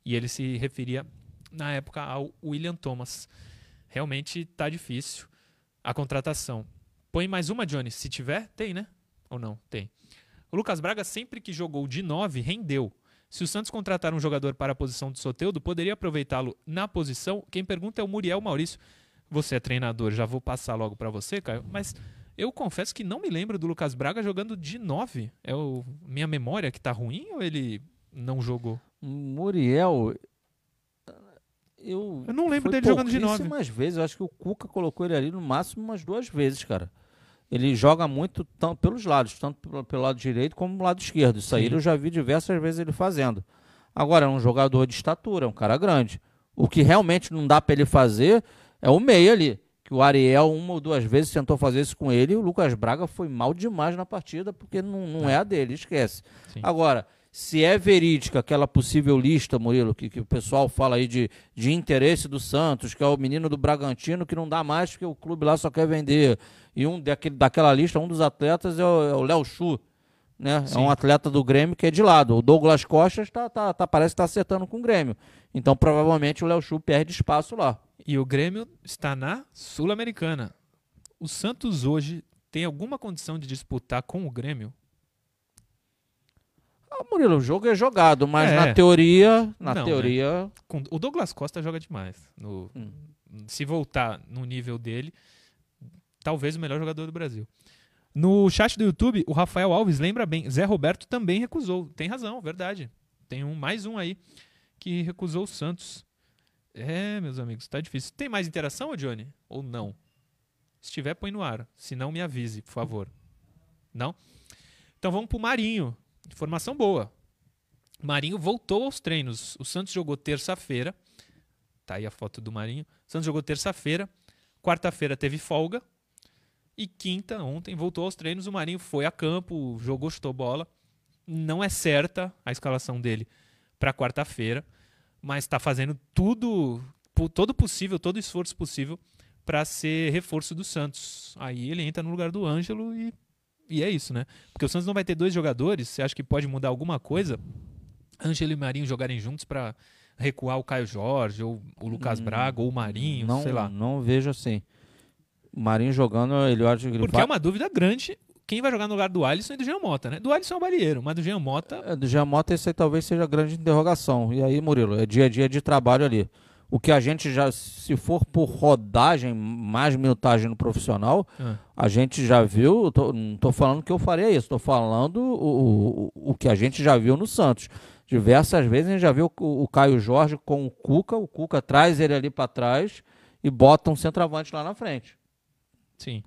E ele se referia, na época, ao William Thomas. Realmente está difícil a contratação. Põe mais uma, Johnny. Se tiver, tem, né? Ou não? Tem. O Lucas Braga, sempre que jogou de 9, rendeu. Se o Santos contratar um jogador para a posição do Soteudo, poderia aproveitá-lo na posição? Quem pergunta é o Muriel Maurício. Você é treinador, já vou passar logo para você, Caio. Mas eu confesso que não me lembro do Lucas Braga jogando de 9. É o minha memória que tá ruim ou ele não jogou? Muriel. Eu, eu não lembro dele jogando de 9. mais vezes. Eu acho que o Cuca colocou ele ali no máximo umas duas vezes, cara. Ele joga muito tanto pelos lados, tanto pelo, pelo lado direito como pelo lado esquerdo. Isso Sim. aí eu já vi diversas vezes ele fazendo. Agora, é um jogador de estatura, é um cara grande. O que realmente não dá para ele fazer é o meio ali que o Ariel uma ou duas vezes tentou fazer isso com ele e o Lucas Braga foi mal demais na partida porque não, não é a dele, esquece. Sim. Agora, se é verídica aquela possível lista, Murilo, que, que o pessoal fala aí de, de interesse do Santos, que é o menino do Bragantino que não dá mais porque o clube lá só quer vender, e um daquele, daquela lista, um dos atletas é o é Léo Chu, né? É um atleta do Grêmio que é de lado. O Douglas Costa tá, tá, tá parece que está acertando com o Grêmio. Então, provavelmente, o Léo Chu perde espaço lá. E o Grêmio está na Sul-Americana. O Santos hoje tem alguma condição de disputar com o Grêmio? Ah, Murilo, o jogo é jogado, mas é. na teoria, na Não, teoria, né? o Douglas Costa joga demais. No, hum. Se voltar no nível dele, talvez o melhor jogador do Brasil. No chat do YouTube, o Rafael Alves lembra bem. Zé Roberto também recusou. Tem razão, verdade. Tem um mais um aí que recusou o Santos. É, meus amigos, tá difícil. Tem mais interação, Johnny? Ou não? Se tiver, põe no ar. Se não, me avise, por favor. Não? Então vamos pro Marinho. Informação boa. Marinho voltou aos treinos. O Santos jogou terça-feira. Tá aí a foto do Marinho. O Santos jogou terça-feira. Quarta-feira teve folga. E quinta, ontem, voltou aos treinos. O Marinho foi a campo, jogou, chutou bola. Não é certa a escalação dele para quarta-feira, mas está fazendo tudo, todo possível, todo esforço possível para ser reforço do Santos. Aí ele entra no lugar do Ângelo e, e é isso, né? Porque o Santos não vai ter dois jogadores. Você acha que pode mudar alguma coisa? Ângelo e Marinho jogarem juntos para recuar o Caio Jorge, ou o Lucas hum, Braga, ou o Marinho, não, sei lá. Não vejo assim. Marinho jogando, ele acha que ele Porque vai... é uma dúvida grande quem vai jogar no lugar do Alisson e do Jean Mota, né? Do Alisson é o barreiro, mas do Jean Mota... É, do Jean Mota esse aí talvez seja a grande interrogação. E aí, Murilo, é dia a dia de trabalho ali. O que a gente já, se for por rodagem, mais minutagem no profissional, ah. a gente já viu, tô, não estou falando que eu faria isso, estou falando o, o, o que a gente já viu no Santos. Diversas vezes a gente já viu o, o Caio Jorge com o Cuca, o Cuca traz ele ali para trás e bota um centroavante lá na frente. Sim.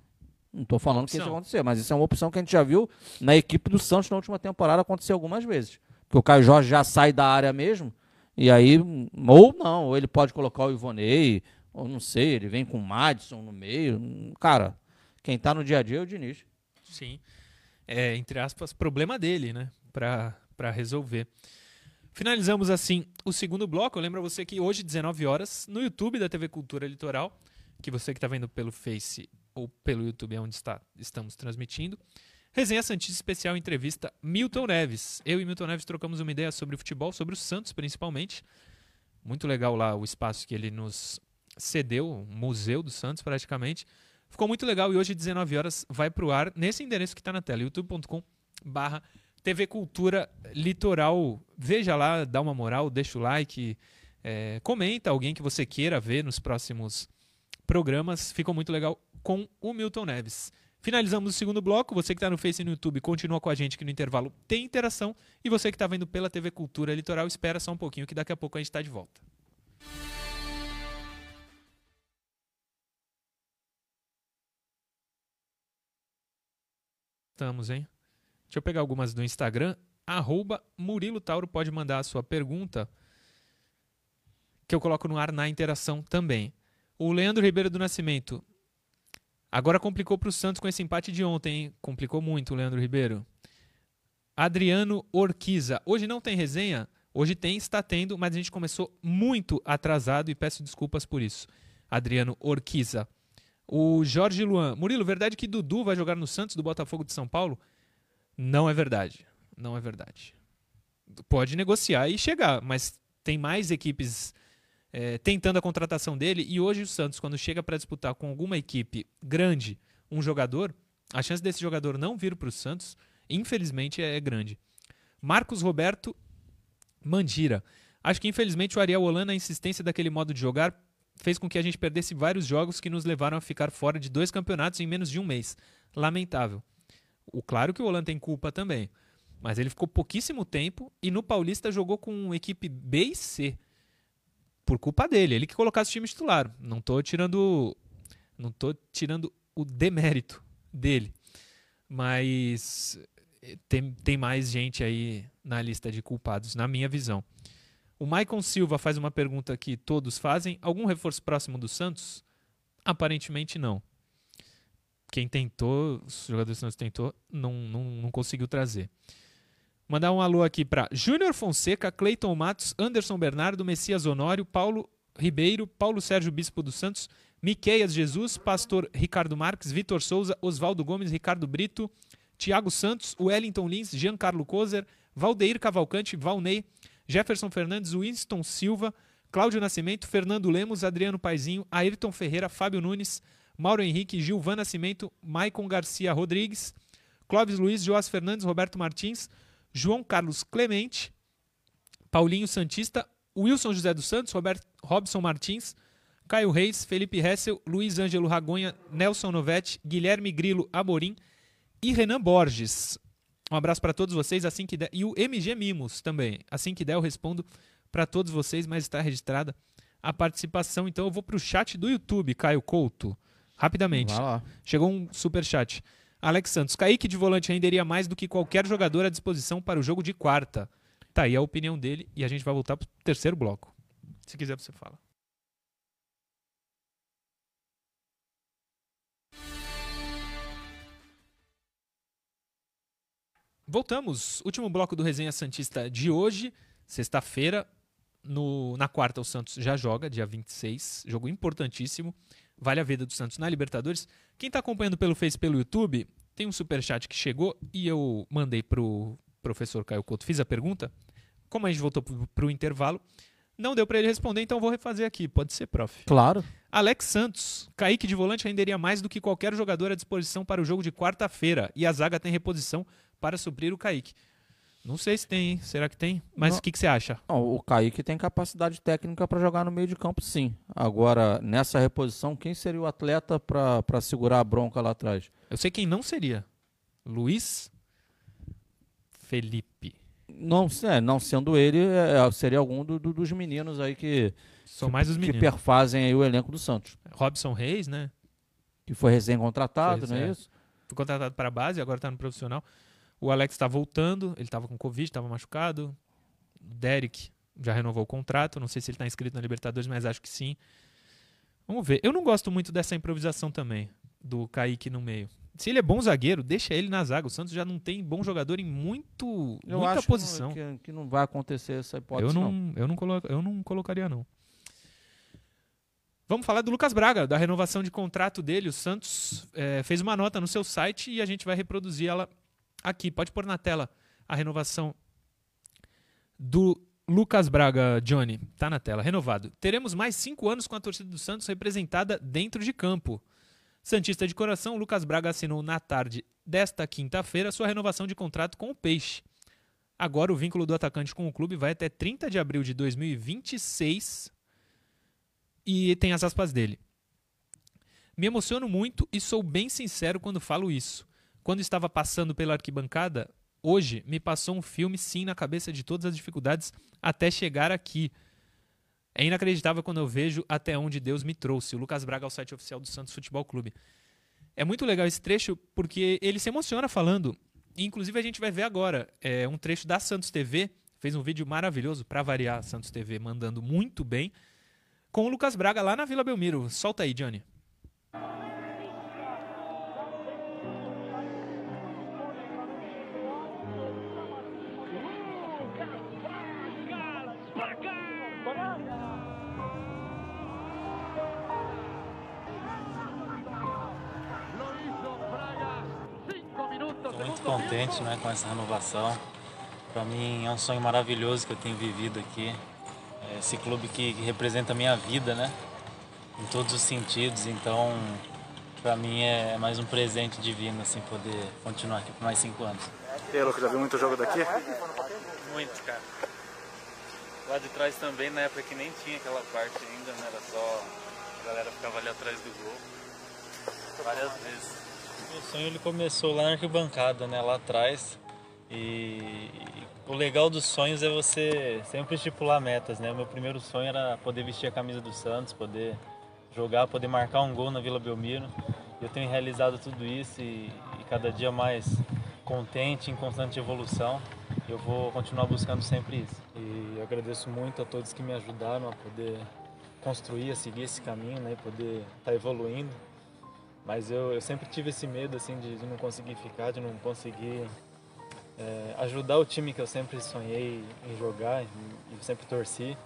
Não estou falando que isso acontecer, mas isso é uma opção que a gente já viu na equipe do Santos na última temporada acontecer algumas vezes. Porque o Caio Jorge já sai da área mesmo, e aí, ou não, ou ele pode colocar o Ivonei, ou não sei, ele vem com o Madison no meio. Cara, quem está no dia a dia é o Diniz. Sim. É, entre aspas, problema dele, né? Para resolver. Finalizamos assim o segundo bloco. Eu lembro a você que hoje, 19 horas, no YouTube da TV Cultura Litoral, que você que está vendo pelo Face ou pelo YouTube é onde está, estamos transmitindo. Resenha Santista Especial Entrevista Milton Neves. Eu e Milton Neves trocamos uma ideia sobre o futebol, sobre o Santos principalmente. Muito legal lá o espaço que ele nos cedeu, o Museu do Santos praticamente. Ficou muito legal e hoje, 19 horas, vai para o ar nesse endereço que está na tela, youtube.com barra TV Cultura Litoral. Veja lá, dá uma moral, deixa o like, é, comenta alguém que você queira ver nos próximos programas. Ficou muito legal com o Milton Neves. Finalizamos o segundo bloco. Você que está no Face e no YouTube, continua com a gente que no intervalo tem interação. E você que está vendo pela TV Cultura Litoral, espera só um pouquinho que daqui a pouco a gente está de volta. Estamos, hein? Deixa eu pegar algumas do Instagram. Arroba Murilo Tauro pode mandar a sua pergunta que eu coloco no ar na interação também. O Leandro Ribeiro do Nascimento. Agora complicou para o Santos com esse empate de ontem, hein? Complicou muito Leandro Ribeiro. Adriano Orquiza. Hoje não tem resenha? Hoje tem, está tendo, mas a gente começou muito atrasado e peço desculpas por isso. Adriano Orquiza. O Jorge Luan. Murilo, verdade que Dudu vai jogar no Santos do Botafogo de São Paulo? Não é verdade. Não é verdade. Pode negociar e chegar, mas tem mais equipes é, tentando a contratação dele. E hoje o Santos, quando chega para disputar com alguma equipe grande um jogador, a chance desse jogador não vir para o Santos, infelizmente, é, é grande. Marcos Roberto Mandira. Acho que infelizmente o Ariel Holanda, a insistência daquele modo de jogar, fez com que a gente perdesse vários jogos que nos levaram a ficar fora de dois campeonatos em menos de um mês. Lamentável. O claro que o Holanda tem culpa também. Mas ele ficou pouquíssimo tempo e no Paulista jogou com equipe B e C. Por culpa dele, ele que colocasse o time titular. Não tô tirando não tô tirando o demérito dele. Mas tem, tem mais gente aí na lista de culpados, na minha visão. O Maicon Silva faz uma pergunta que todos fazem: algum reforço próximo do Santos? Aparentemente não quem tentou, os jogadores que tentou, não, não, não conseguiu trazer. Mandar um alô aqui para Júnior Fonseca, Cleiton Matos, Anderson Bernardo, Messias Honório, Paulo Ribeiro, Paulo Sérgio Bispo dos Santos, Miqueias Jesus, Pastor Ricardo Marques, Vitor Souza, Oswaldo Gomes, Ricardo Brito, Tiago Santos, Wellington Lins, Giancarlo Kozer, Valdeir Cavalcante, Valnei, Jefferson Fernandes, Winston Silva, Cláudio Nascimento, Fernando Lemos, Adriano Paizinho, Ayrton Ferreira, Fábio Nunes, Mauro Henrique, Gilvan Nascimento, Maicon Garcia Rodrigues, Clóvis Luiz, Joás Fernandes, Roberto Martins, João Carlos Clemente, Paulinho Santista, Wilson José dos Santos, Roberto, Robson Martins, Caio Reis, Felipe Hessel, Luiz Ângelo Ragonha, Nelson Novetti, Guilherme Grilo Amorim e Renan Borges. Um abraço para todos vocês, assim que der. E o MG Mimos também. Assim que der, eu respondo para todos vocês, mas está registrada a participação. Então eu vou para o chat do YouTube, Caio Couto. Rapidamente. Chegou um super chat. Alex Santos. Kaique de volante renderia mais do que qualquer jogador à disposição para o jogo de quarta. Tá aí a opinião dele e a gente vai voltar para o terceiro bloco. Se quiser, você fala. Voltamos. Último bloco do Resenha Santista de hoje, sexta-feira. na quarta, o Santos já joga, dia 26. Jogo importantíssimo. Vale a vida do Santos na Libertadores. Quem está acompanhando pelo Face pelo YouTube, tem um superchat que chegou e eu mandei pro professor Caio Couto. Fiz a pergunta. Como a gente voltou para o intervalo, não deu para ele responder, então vou refazer aqui. Pode ser, prof. Claro. Alex Santos. Kaique de volante renderia mais do que qualquer jogador à disposição para o jogo de quarta-feira. E a zaga tem reposição para suprir o Kaique. Não sei se tem, hein? Será que tem? Mas o que, que você acha? Não, o Kaique tem capacidade técnica para jogar no meio de campo, sim. Agora, nessa reposição, quem seria o atleta para segurar a bronca lá atrás? Eu sei quem não seria. Luiz Felipe. Não, é, não sendo ele, é, é, seria algum do, do, dos meninos aí que, São mais os que meninos. perfazem aí o elenco do Santos. Robson Reis, né? Que foi recém-contratado, não é, é. isso? Foi contratado para a base, agora está no profissional. O Alex está voltando, ele estava com Covid, estava machucado. Derek já renovou o contrato, não sei se ele está inscrito na Libertadores, mas acho que sim. Vamos ver. Eu não gosto muito dessa improvisação também, do Kaique no meio. Se ele é bom zagueiro, deixa ele na zaga. O Santos já não tem bom jogador em muito, Eu muita acho posição. Que, que, que não vai acontecer essa hipótese, Eu não. não, eu, não eu não colocaria, não. Vamos falar do Lucas Braga, da renovação de contrato dele. O Santos eh, fez uma nota no seu site e a gente vai reproduzir ela aqui. Pode pôr na tela a renovação do Lucas Braga, Johnny. Tá na tela, renovado. Teremos mais cinco anos com a torcida do Santos representada dentro de campo. Santista de coração, Lucas Braga assinou na tarde desta quinta-feira sua renovação de contrato com o Peixe. Agora o vínculo do atacante com o clube vai até 30 de abril de 2026 e tem as aspas dele. Me emociono muito e sou bem sincero quando falo isso. Quando estava passando pela arquibancada, hoje me passou um filme sim na cabeça de todas as dificuldades até chegar aqui. É inacreditável quando eu vejo até onde Deus me trouxe. O Lucas Braga ao site oficial do Santos Futebol Clube. É muito legal esse trecho porque ele se emociona falando. Inclusive a gente vai ver agora é, um trecho da Santos TV. Fez um vídeo maravilhoso para variar a Santos TV, mandando muito bem. Com o Lucas Braga lá na Vila Belmiro. Solta aí, Johnny. Contente né, com essa renovação. Para mim é um sonho maravilhoso que eu tenho vivido aqui. É Esse clube que, que representa a minha vida, né? Em todos os sentidos. Então, para mim é mais um presente divino assim poder continuar aqui por mais cinco anos. E aí, Lucas, já viu muito jogo daqui? Muito, cara. Lá de trás também, na época que nem tinha aquela parte ainda, né? Era só a galera ficava ali atrás do gol. Várias vezes. O sonho ele começou lá na arquibancada, né? Lá atrás. E o legal dos sonhos é você sempre estipular metas, né? O meu primeiro sonho era poder vestir a camisa do Santos, poder jogar, poder marcar um gol na Vila Belmiro. Eu tenho realizado tudo isso e, e cada dia mais contente, em constante evolução. Eu vou continuar buscando sempre isso. E agradeço muito a todos que me ajudaram a poder construir, a seguir esse caminho, né? E poder estar evoluindo. Mas eu, eu sempre tive esse medo, assim, de, de não conseguir ficar, de não conseguir é, ajudar o time que eu sempre sonhei em jogar e, sempre torci.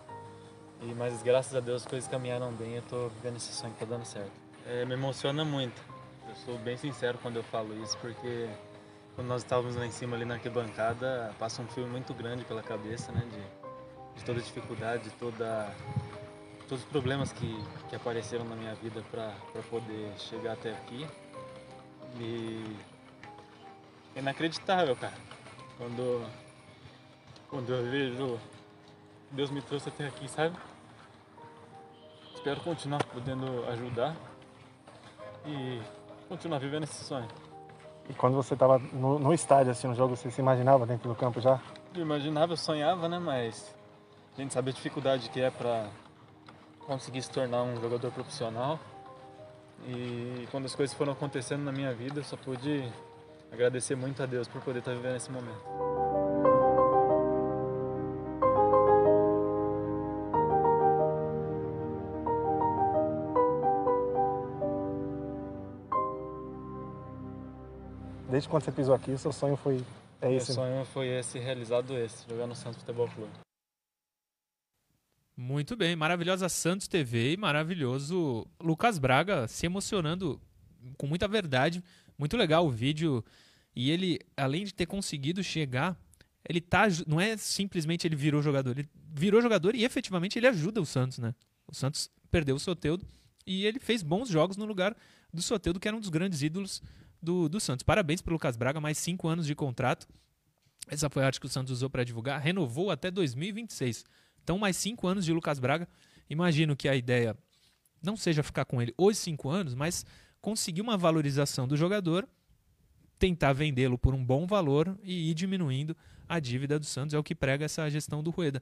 E, mas graças a Deus as coisas caminharam bem, eu tô vivendo esse sonho que tá dando certo. É, me emociona muito. Eu sou bem sincero quando eu falo isso, porque quando nós estávamos lá em cima ali na arquibancada, passa um filme muito grande pela cabeça, né? De, de toda a dificuldade, de toda, todos os problemas que, que apareceram na minha vida para poder chegar até aqui. E é inacreditável, cara. Quando, quando eu vejo Deus me trouxe até aqui, sabe? Espero continuar podendo ajudar e continuar vivendo esse sonho. E quando você estava no, no estádio, assim, no jogo, você se imaginava dentro do campo já? Eu imaginava, eu sonhava, né? Mas a gente sabe a dificuldade que é para conseguir se tornar um jogador profissional. E quando as coisas foram acontecendo na minha vida, eu só pude agradecer muito a Deus por poder estar vivendo esse momento. Desde quando você pisou aqui, o seu sonho foi É Meu isso. sonho foi esse, realizado esse, jogar no Santos Futebol Clube. Muito bem, maravilhosa Santos TV e maravilhoso Lucas Braga se emocionando com muita verdade. Muito legal o vídeo. E ele, além de ter conseguido chegar, ele tá. Não é simplesmente ele virou jogador, ele virou jogador e efetivamente ele ajuda o Santos, né? O Santos perdeu o Soteudo e ele fez bons jogos no lugar do Soteudo, que era um dos grandes ídolos do, do Santos. Parabéns pro Lucas Braga, mais cinco anos de contrato. Essa foi a arte que o Santos usou para divulgar. Renovou até 2026. Então, mais cinco anos de Lucas Braga. Imagino que a ideia não seja ficar com ele os cinco anos, mas conseguir uma valorização do jogador, tentar vendê-lo por um bom valor e ir diminuindo a dívida do Santos. É o que prega essa gestão do Rueda.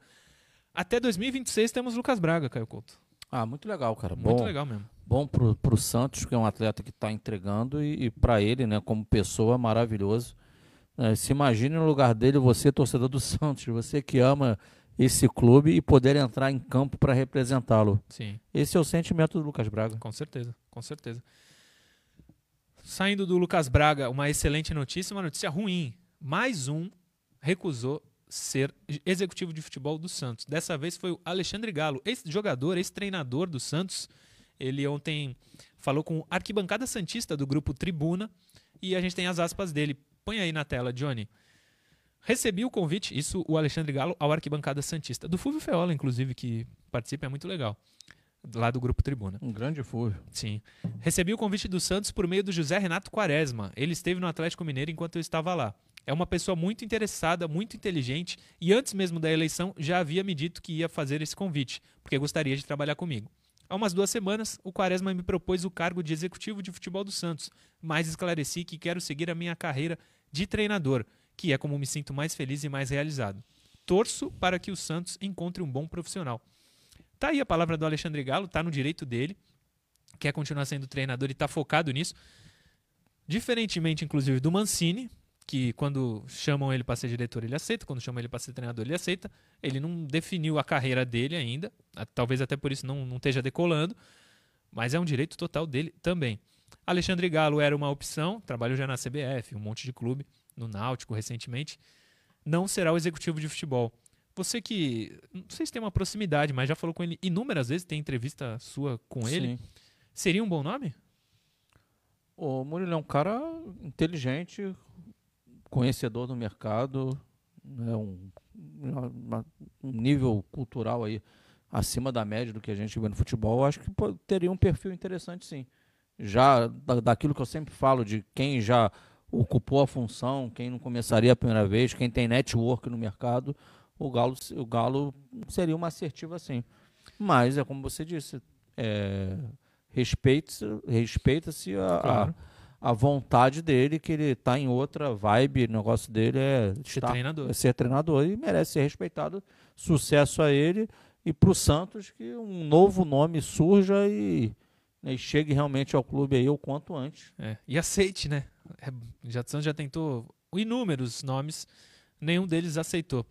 Até 2026 temos Lucas Braga, Caio Couto. Ah, muito legal, cara. Muito bom, legal mesmo. bom pro, pro Santos, que é um atleta que está entregando, e, e para ele, né, como pessoa, maravilhoso. É, se imagine no lugar dele, você, torcedor do Santos, você que ama esse clube e poder entrar em campo para representá-lo. Sim. Esse é o sentimento do Lucas Braga. Com certeza, com certeza. Saindo do Lucas Braga, uma excelente notícia, uma notícia ruim. Mais um recusou ser executivo de futebol do Santos. Dessa vez foi o Alexandre Galo, ex-jogador, ex-treinador do Santos. Ele ontem falou com o arquibancada santista do grupo Tribuna e a gente tem as aspas dele. Põe aí na tela, Johnny. Recebi o convite, isso o Alexandre Galo, ao arquibancada santista. Do Fulvio Feola, inclusive, que participa, é muito legal. Lá do grupo Tribuna. Um grande fúvio. Sim. Recebi o convite do Santos por meio do José Renato Quaresma. Ele esteve no Atlético Mineiro enquanto eu estava lá. É uma pessoa muito interessada, muito inteligente e antes mesmo da eleição já havia me dito que ia fazer esse convite, porque gostaria de trabalhar comigo. Há umas duas semanas, o Quaresma me propôs o cargo de executivo de futebol do Santos, mas esclareci que quero seguir a minha carreira de treinador, que é como me sinto mais feliz e mais realizado. Torço para que o Santos encontre um bom profissional. Tá aí a palavra do Alexandre Galo, tá no direito dele quer continuar sendo treinador e está focado nisso. Diferentemente, inclusive, do Mancini, que quando chamam ele para ser diretor ele aceita, quando chamam ele para ser treinador ele aceita. Ele não definiu a carreira dele ainda, talvez até por isso não, não esteja decolando, mas é um direito total dele também. Alexandre Galo era uma opção, trabalhou já na CBF, um monte de clube, no Náutico recentemente. Não será o executivo de futebol. Você que, não sei se tem uma proximidade, mas já falou com ele inúmeras vezes, tem entrevista sua com ele. Sim. Seria um bom nome? O Murilo é um cara inteligente, conhecedor do mercado, né, um, uma- um nível cultural aí acima da média do que a gente vê no futebol. Eu acho que pô, teria um perfil interessante, sim. Já da- daquilo que eu sempre falo de quem já ocupou a função, quem não começaria a primeira vez, quem tem network no mercado, o Galo, o Galo seria uma assertiva, sim. Mas é como você disse, é, respeita-se respeita-se a, a- a vontade dele, que ele está em outra vibe, o negócio dele é Ser estar- treinador. é ser treinador e merece ser respeitado. Sucesso a ele e para o Santos que um novo nome surja e, né, e chegue realmente ao clube aí o quanto antes. É, E aceite, né? É, Já, Santos já tentou inúmeros nomes, nenhum deles aceitou.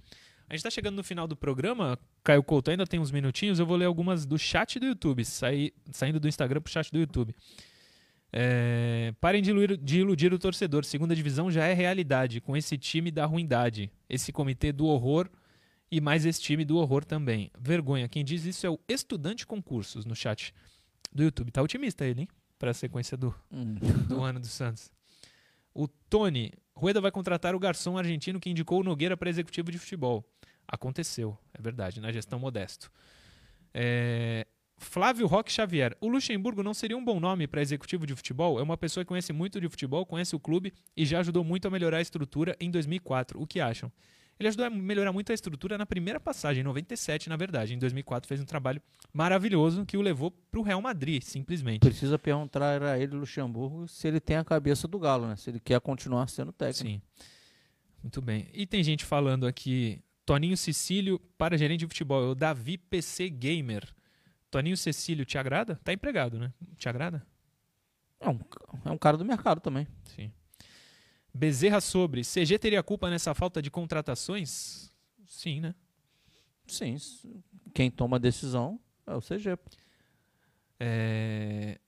A gente está chegando no final do programa. Caio Couto, ainda tem uns minutinhos. Eu vou ler algumas do chat do YouTube, saí, saindo do Instagram pro chat do YouTube. É, parem de iludir, de iludir o torcedor. Segunda divisão já é realidade, com esse time da ruindade. Esse comitê do horror e mais esse time do horror também. Vergonha. Quem diz isso é o estudante concursos no chat do YouTube. Tá otimista ele, hein? Para a sequência do, do ano do Santos. O Tony, Rueda vai contratar o garçom argentino que indicou o Nogueira para executivo de futebol. Aconteceu, é verdade, na gestão modesto. É, Flávio Roque Xavier, o Luxemburgo não seria um bom nome para executivo de futebol? É uma pessoa que conhece muito de futebol, conhece o clube e já ajudou muito a melhorar a estrutura em 2004. O que acham? Ele ajudou a melhorar muito a estrutura na primeira passagem, em 97, na verdade. Em 2004 fez um trabalho maravilhoso que o levou para o Real Madrid, simplesmente. Precisa perguntar a ele, Luxemburgo, se ele tem a cabeça do Galo, né? Se ele quer continuar sendo técnico. Sim. Muito bem. E tem gente falando aqui, Toninho Cecílio para gerente de futebol, é o Davi PC Gamer. Toninho Cecílio te agrada? Tá empregado, né? Te agrada? É um, é um cara do mercado também. Sim. Bezerra sobre, CG teria culpa nessa falta de contratações? Sim, né? Sim, quem toma a decisão é o CG. É...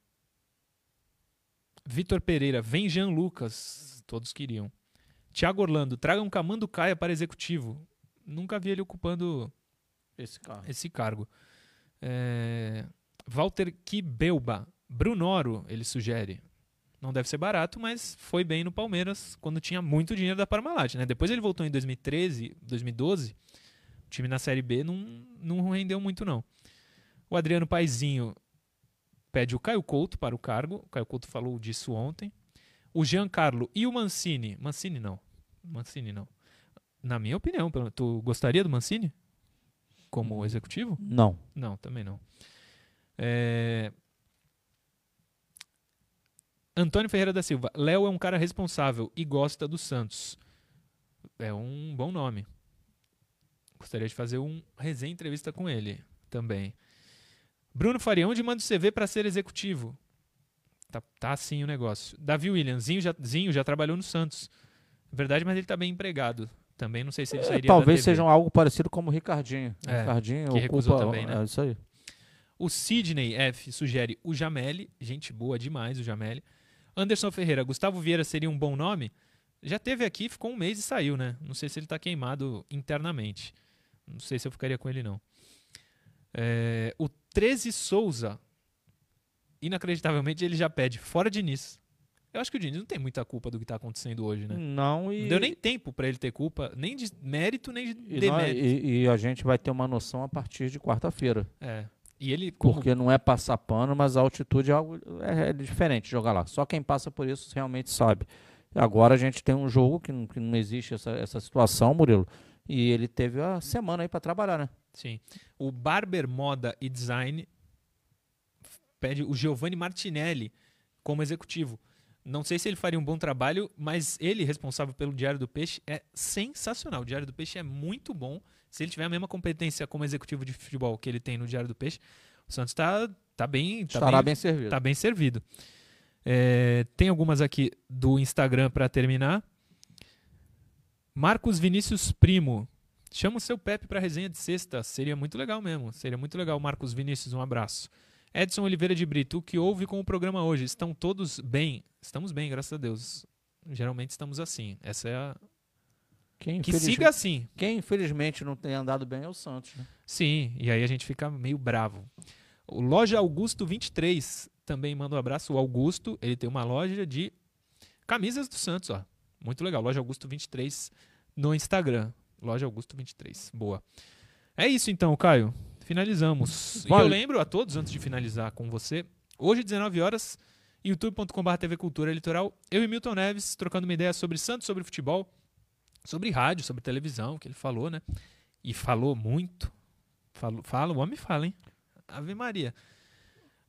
Vitor Pereira, vem Jean Lucas. Todos queriam. Tiago Orlando, traga um Camando Caia para executivo. Nunca vi ele ocupando Esse carro. esse cargo. É, Walter Kibelba, Brunoro, ele sugere. Não deve ser barato, mas foi bem no Palmeiras quando tinha muito dinheiro da Parmalat, né? Depois ele voltou em 2013, 2012. O time na Série B não, não rendeu muito, não. O Adriano Paizinho pede o Caio Couto para o cargo. O Caio Couto falou disso ontem. O Giancarlo e o Mancini. Mancini não. Mancini não. Na minha opinião, tu gostaria do Mancini? Como executivo? Não. Não, também não. É, Antônio Ferreira da Silva. Léo é um cara responsável e gosta do Santos. É um bom nome. Gostaria de fazer um resenha entrevista com ele também. Bruno Faria, onde manda o CV para ser executivo? Tá, tá assim o negócio. Davi Williams, Zinho já, Zinho já trabalhou no Santos. Verdade, mas ele tá bem empregado. Também não sei se ele É, sairia talvez da TV. seja algo parecido como o Ricardinho. O É, Ricardinho que ocupa, recusou também, né? É isso aí. O Sidney F sugere o Jameli, gente boa demais o Jameli. Anderson Ferreira, Gustavo Vieira seria um bom nome? Já teve aqui, ficou um mês e saiu, né? Não sei se ele tá queimado internamente. Não sei se eu ficaria com ele, não. É, o 13 Souza, inacreditavelmente, ele já pede fora Diniz. Eu acho que o Diniz não tem muita culpa do que tá acontecendo hoje, né? Não, e, Não deu nem tempo pra ele ter culpa, nem de mérito, nem de e, nós- demérito. e- e a gente vai ter uma noção a partir de quarta-feira. É. E ele, como Porque não é passar pano, mas a altitude é algo é, é diferente jogar lá. Só quem passa por isso realmente sabe. Agora a gente tem um jogo que não, que não existe essa, essa situação, Murilo. E ele teve a semana aí para trabalhar, né? Sim. O Barber Moda e Design pede o Giovanni Martinelli como executivo. Não sei se ele faria um bom trabalho, mas ele, responsável pelo Diário do Peixe, é sensacional. O Diário do Peixe é muito bom. Se ele tiver a mesma competência como executivo de futebol que ele tem no Diário do Peixe, o Santos está tá bem, tá Estará bem, bem servido. tá bem servido. É, tem algumas aqui do Instagram para terminar. Marcos Vinícius Primo. Chama o seu Pepe para resenha de sexta. Seria muito legal mesmo. Seria muito legal, Marcos Vinícius. Um abraço. Edson Oliveira de Brito. O que houve com o programa hoje? Estão todos bem? Estamos bem, graças a Deus. Geralmente estamos assim. Essa é a. Quem, Que siga assim. Quem infelizmente não tem andado bem é o Santos. Né? Sim, e aí a gente fica meio bravo. O Loja Augusto 23 também manda um abraço. O Augusto, ele tem uma loja de camisas do Santos, ó. Muito legal. Loja Augusto 23 no Instagram. Loja Augusto 23. Boa. É isso então, Caio. Finalizamos. E eu Vale. lembro a todos, antes de finalizar com você, hoje, 19 horas, youtube.com.br TV Cultura Litoral, eu e Milton Neves trocando uma ideia sobre Santos, sobre futebol, sobre rádio, sobre televisão, que ele falou, né? E falou muito. Fala, fala, o homem fala, hein? Ave Maria.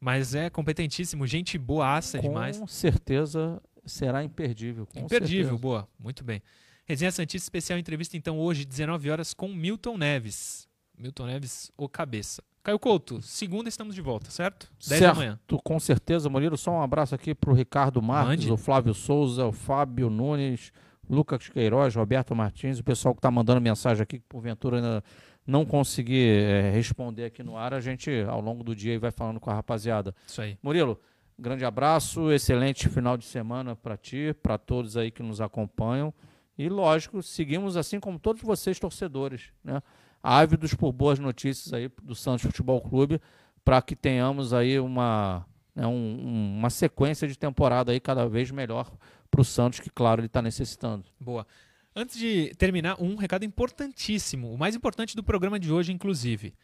Mas é competentíssimo, gente boaça Com demais. certeza será imperdível. com Imperdível, certeza. boa. Muito bem. Resenha Santista especial entrevista, então, hoje, 19 horas, com Milton Neves. Milton Neves, o cabeça. Caio Couto, segunda estamos de volta, certo? 10 da Certo, manhã. com certeza, Murilo. Só um abraço aqui pro Ricardo Marques, Mande. o Flávio Souza, o Fábio Nunes, Lucas Queiroz, Roberto Martins, o pessoal que tá mandando mensagem aqui, que porventura ainda não consegui eh, responder aqui no ar, a gente ao longo do dia vai falando com a rapaziada. Isso aí. Murilo, grande abraço, excelente final de semana para ti, para todos aí que nos acompanham. E lógico, seguimos assim como todos vocês torcedores, né? Ávidos por boas notícias aí do Santos Futebol Clube, para que tenhamos aí uma, né, um- uma sequência de temporada aí cada vez melhor para o Santos, que claro ele está necessitando. Boa. Antes de terminar, um recado importantíssimo, o mais importante do programa de hoje, inclusive.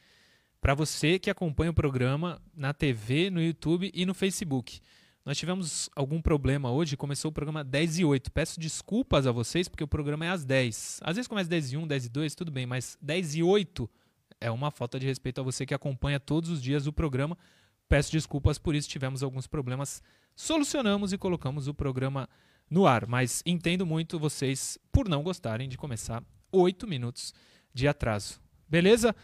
Para você que acompanha o programa na TV, no YouTube e no Facebook. Nós tivemos algum problema hoje, começou o programa 10 e 8. Peço desculpas a vocês, porque o programa é às 10. Às vezes começa 10 e 1, 10 e 2, tudo bem, mas 10 e 8 é uma falta de respeito a você que acompanha todos os dias o programa. Peço desculpas por isso, tivemos alguns problemas. Solucionamos e colocamos o programa no ar, mas entendo muito vocês por não gostarem de começar 8 minutos de atraso. Beleza?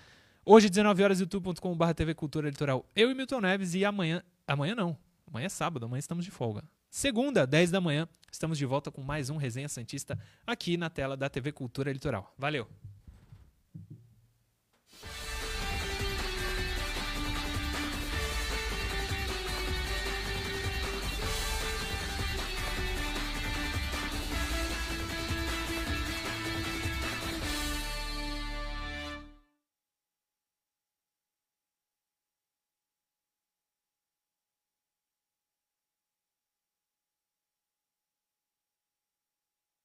Hoje, 19 horas, youtube.com.br TV Cultura Litoral. Eu e Milton Neves e amanhã. Amanhã não. Amanhã é sábado, amanhã estamos de folga. Segunda, 10 da manhã, estamos de volta com mais um Resenha Santista aqui na tela da TV Cultura Litoral. Valeu!